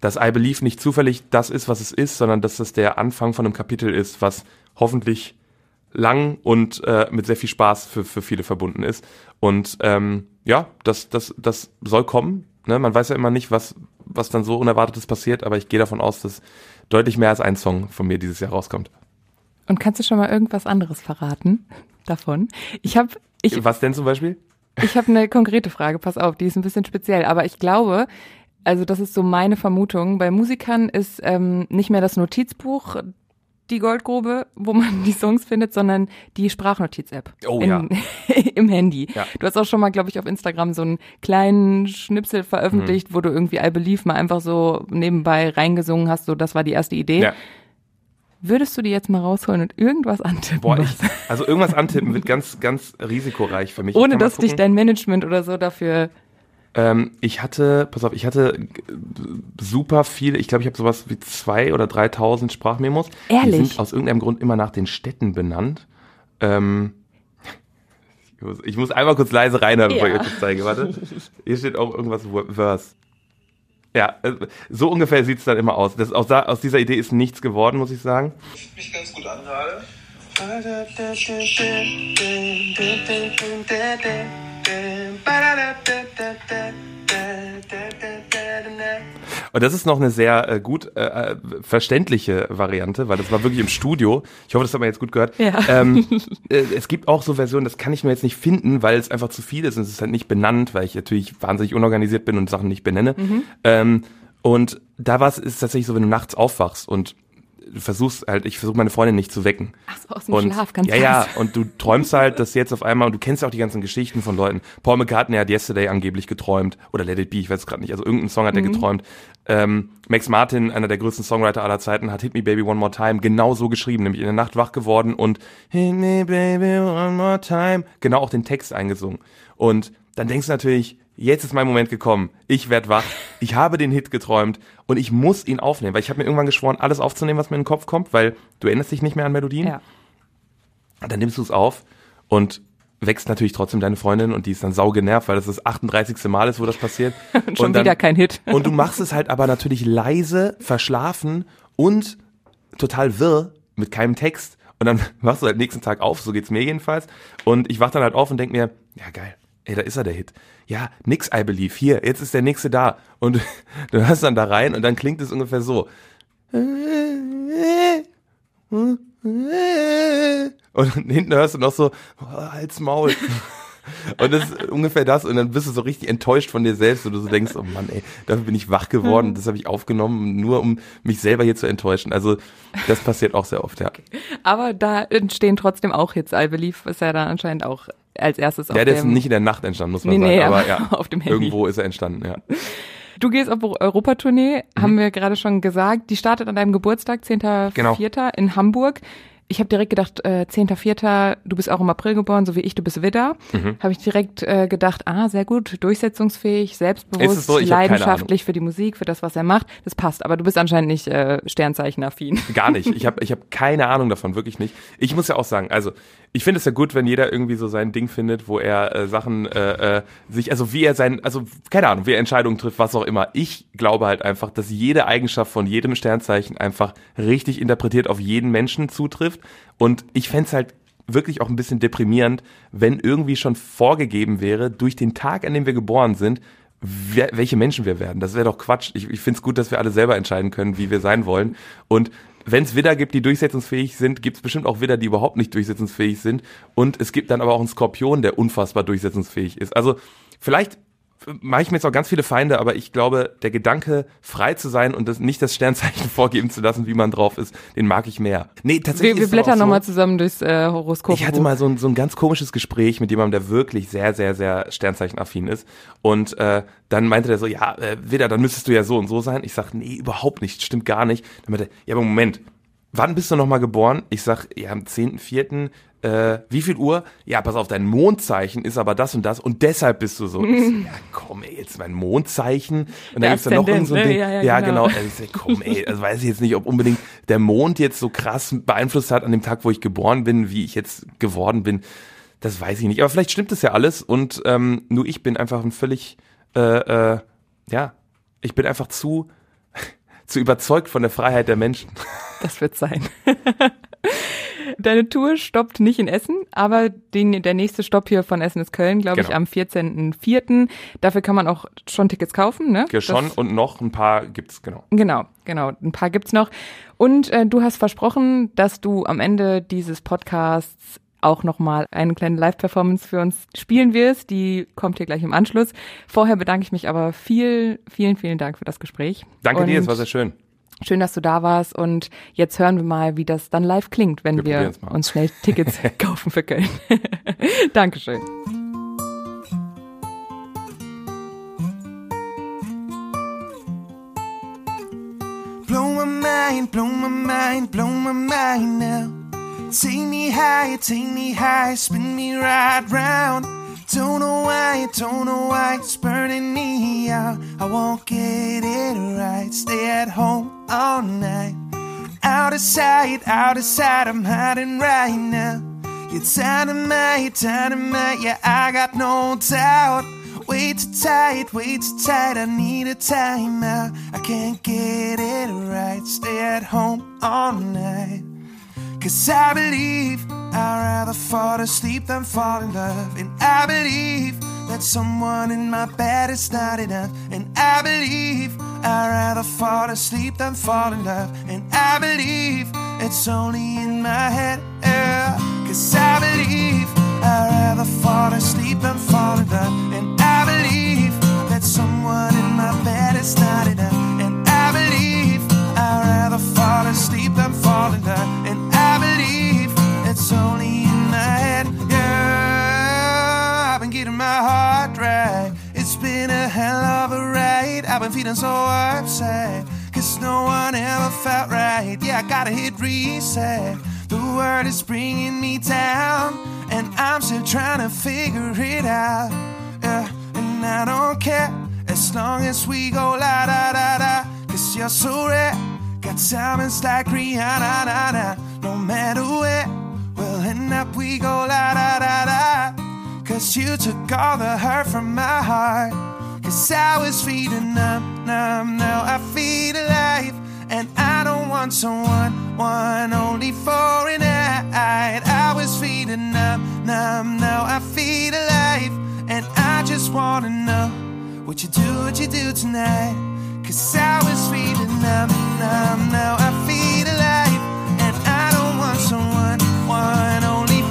dass I Believe nicht zufällig das ist, was es ist, sondern dass das der Anfang von einem Kapitel ist, was hoffentlich lang und äh, mit sehr viel Spaß für, für viele verbunden ist. Und ähm, ja, das, das, das soll kommen. Ne? Man weiß ja immer nicht, was, was dann so Unerwartetes passiert, aber ich gehe davon aus, dass deutlich mehr als ein Song von mir dieses Jahr rauskommt. Und kannst du schon mal irgendwas anderes verraten davon? Ich habe ich, was denn zum Beispiel? ich hab eine konkrete Frage, pass auf, die ist ein bisschen speziell, aber ich glaube, also das ist so meine Vermutung, bei Musikern ist ähm, nicht mehr das Notizbuch die Goldgrube, wo man die Songs findet, sondern die Sprachnotiz-App Oh in, ja. im Handy. Ja. Du hast auch schon mal, glaube ich, auf Instagram so einen kleinen Schnipsel Mhm. veröffentlicht, wo du irgendwie I Believe mal einfach so nebenbei reingesungen hast, so das war die erste Idee. Ja. Würdest du die jetzt mal rausholen und irgendwas antippen? Boah, ich, also irgendwas antippen wird ganz, ganz risikoreich für mich. Ich Ohne dass dich gucken. dein Management oder so dafür. Ähm, ich hatte, pass auf, ich hatte super viele, ich glaube, ich habe sowas wie zwei oder 3000 Sprachmemos. Die Ehrlich? sind aus irgendeinem Grund immer nach den Städten benannt. Ähm, ich, muss, ich muss einmal kurz leise reinhören, bevor ich Ja. euch das zeige. Warte. Hier steht auch irgendwas Verse. Ja, äh, so ungefähr sieht's dann immer aus. Das, aus, da, aus dieser Idee ist nichts geworden, muss ich sagen. mich ganz gut an gerade. Und das ist noch eine sehr äh, gut äh, äh, verständliche Variante, weil das war wirklich im Studio. Ich hoffe, das hat man jetzt gut gehört. Ja. Ähm, äh, es gibt auch so Versionen, das kann ich nur jetzt nicht finden, weil es einfach zu viel ist und es ist halt nicht benannt, weil ich natürlich wahnsinnig unorganisiert bin und Sachen nicht benenne. Ähm, und da war es tatsächlich so, wenn du nachts aufwachst und du versuchst halt, ich versuche meine Freundin nicht zu wecken. Ach so, aus dem und, Schlaf, ganz Ja, ja, und du träumst halt, dass jetzt auf einmal, und du kennst ja auch die ganzen Geschichten von Leuten. Paul McCartney hat Yesterday angeblich geträumt, oder Let It Be, ich weiß es gerade nicht, also irgendeinen Song hat er geträumt. Ähm, Max Martin, einer der größten Songwriter aller Zeiten, hat Hit Me Baby One More Time genau so geschrieben, nämlich in der Nacht wach geworden und Hit Me Baby One More Time, genau auch den Text eingesungen. Und dann denkst du natürlich, jetzt ist mein Moment gekommen. Ich werd wach. Ich habe den Hit geträumt und ich muss ihn aufnehmen, weil ich habe mir irgendwann geschworen, alles aufzunehmen, was mir in den Kopf kommt, weil du erinnerst dich nicht mehr an Melodien. Ja. Und dann nimmst du es auf und wächst natürlich trotzdem deine Freundin und die ist dann sau genervt, weil das das 38. Mal ist, wo das passiert. Und schon dann, wieder kein Hit. Und du machst es halt aber natürlich leise, verschlafen und total wirr mit keinem Text. Und dann wachst du halt nächsten Tag auf, so geht's mir jedenfalls. Und ich wach dann halt auf und denk mir, ja geil, ey, da ist er der Hit. Ja, nix I Believe, hier, jetzt ist der nächste da. Und du hörst dann da rein und dann klingt es ungefähr so. Und hinten hörst du noch so, oh, Maul. Und das ist ungefähr das. Und dann bist du so richtig enttäuscht von dir selbst und du so denkst, oh Mann, ey, dafür bin ich wach geworden. Das habe ich aufgenommen, nur um mich selber hier zu enttäuschen. Also das passiert auch sehr oft, ja. Aber da entstehen trotzdem auch Hits. I Believe ist ja dann anscheinend auch als erstes auf Ja, der ist nicht in der Nacht entstanden, muss man Nee, nee, sagen. Aber aber ja, auf dem Handy. irgendwo ist er entstanden, ja. Du gehst auf Europatournee, Mhm. haben wir gerade schon gesagt. Die startet an deinem Geburtstag, 10.04. Genau. in Hamburg. Ich habe direkt gedacht, äh, 10.04., du bist auch im April geboren, so wie ich, du bist Widder. Mhm. Habe ich direkt äh, gedacht, ah, sehr gut, durchsetzungsfähig, selbstbewusst, so? Leidenschaftlich für die Musik, für das, was er macht. Das passt, aber du bist anscheinend nicht äh, Sternzeichen-affin. Gar nicht. Ich habe ich hab keine Ahnung davon, wirklich nicht. Ich muss ja auch sagen, also ich finde es ja gut, wenn jeder irgendwie so sein Ding findet, wo er äh, Sachen äh, äh, sich, also wie er sein, also keine Ahnung, wie er Entscheidungen trifft, was auch immer. Ich glaube halt einfach, dass jede Eigenschaft von jedem Sternzeichen einfach richtig interpretiert auf jeden Menschen zutrifft. Und ich fänd's halt wirklich auch ein bisschen deprimierend, wenn irgendwie schon vorgegeben wäre, durch den Tag, an dem wir geboren sind, wer, welche Menschen wir werden. Das wäre doch Quatsch. Ich, ich finde es gut, dass wir alle selber entscheiden können, wie wir sein wollen. Und wenn es Widder gibt, die durchsetzungsfähig sind, gibt es bestimmt auch Widder, die überhaupt nicht durchsetzungsfähig sind. Und es gibt dann aber auch einen Skorpion, der unfassbar durchsetzungsfähig ist. Also vielleicht mache ich mir jetzt auch ganz viele Feinde, aber ich glaube, der Gedanke, frei zu sein und das, nicht das Sternzeichen vorgeben zu lassen, wie man drauf ist, den mag ich mehr. Nee, tatsächlich. Wir, wir blättern so, nochmal zusammen durchs äh, Horoskop. ich hatte mal so ein, so ein ganz komisches Gespräch mit jemandem, der wirklich sehr, sehr, sehr Sternzeichenaffin ist. Und äh, dann meinte der so, ja, äh, Widder, dann müsstest du ja so und so sein. Ich sag, nee, überhaupt nicht, stimmt gar nicht. Dann meinte er, ja, aber Moment, wann bist du nochmal geboren? Ich sag, ja, am 10.4., äh, wie viel Uhr? Ja, pass auf, dein Mondzeichen ist aber das und das und deshalb bist du so. So ja, komm, ey, jetzt mein Mondzeichen. Und dann gibt's da noch irgend so ein Aszendent, Ding. ne? Ja, Ja, ja, genau. genau. Also ich sag, komm, ey, also weiß ich jetzt nicht, ob unbedingt der Mond jetzt so krass beeinflusst hat an dem Tag, wo ich geboren bin, wie ich jetzt geworden bin. Das weiß ich nicht. Aber vielleicht stimmt das ja alles und ähm, nur ich bin einfach ein völlig, äh, äh, ja, ich bin einfach zu, zu überzeugt von der Freiheit der Menschen. Das wird sein. Deine Tour stoppt nicht in Essen, aber den, der nächste Stopp hier von Essen ist Köln, glaube ich, Genau. am 14.04. Dafür kann man auch schon Tickets kaufen, ne? Ja, schon Das- und noch ein paar gibt's, genau. Genau, genau. Ein paar gibt's noch. Und äh, du hast versprochen, dass du am Ende dieses Podcasts auch nochmal eine kleine Live-Performance für uns spielen wirst. Die kommt hier gleich im Anschluss. Vorher bedanke ich mich aber viel, vielen, vielen Dank für das Gespräch. Danke dir, Und es war sehr schön. Schön, dass du da warst. Und jetzt hören wir mal, wie das dann live klingt, wenn Wir wir, uns schnell Tickets kaufen für Köln. Dankeschön. Blow my mind, blow my mind, blow my mind now. Take me higher, take me higher, spin me right round. Don't know why, don't know why it's burning me out. I won't get it right. Stay at home all night. Out of sight, out of sight, I'm hiding right now. You're dynamite, dynamite, yeah, I got no doubt. Way too tight, way too tight, I need a timeout. I can't get it right, stay at home all night. Cause I believe I'd rather fall asleep than fall in love. And I believe that someone in my bed is not enough. And I believe I'd rather fall asleep than fall in love. And I believe it's only in my head. Yeah. Cause I believe I'd rather fall asleep than fall in love. And I believe that someone in my bed is not enough. And I believe I'd rather fall asleep than fall it's only in my head. Yeah, I've been getting my heart right. It's been a hell of a ride. I've been feeling so upset. Cause no one ever felt right. Yeah, I gotta hit reset. The world is bringing me down, and I'm still trying to figure it out. Yeah, and I don't care as long as we go la da da da. Cause you're so rare, got diamonds like Rihanna. Na, na. No matter where up, we go la da da da. Cause you took all the hurt from my heart. Cause I was feeling numb, numb, now I feel alive. And I don't want someone, one only for a night. I was feeling numb, numb, now I feel alive. And I just wanna know what you do, what you do tonight. Cause I was feeling numb, numb, now I feel alive. And I don't want someone, one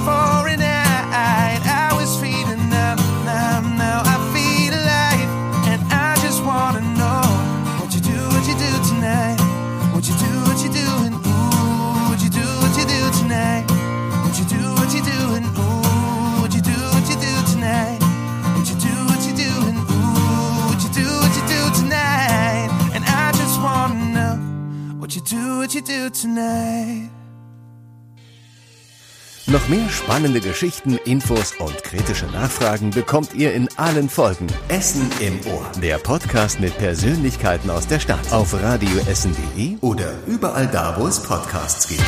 for night. I was feeling numb, numb, now I feel alive. And I just wanna know what you do, what you do tonight. What you do, what you do, and ooh, what you do, what you do tonight. What you do, what you do, and ooh, what you do, what you do tonight. What you do, what you do, and ooh, what you do, what you do tonight. And I just wanna know what you do, what you do tonight. Noch mehr spannende Geschichten, Infos und kritische Nachfragen bekommt ihr in allen Folgen. Essen im Ohr. Der Podcast mit Persönlichkeiten aus der Stadt. Auf radioessen.de oder überall da, wo es Podcasts gibt.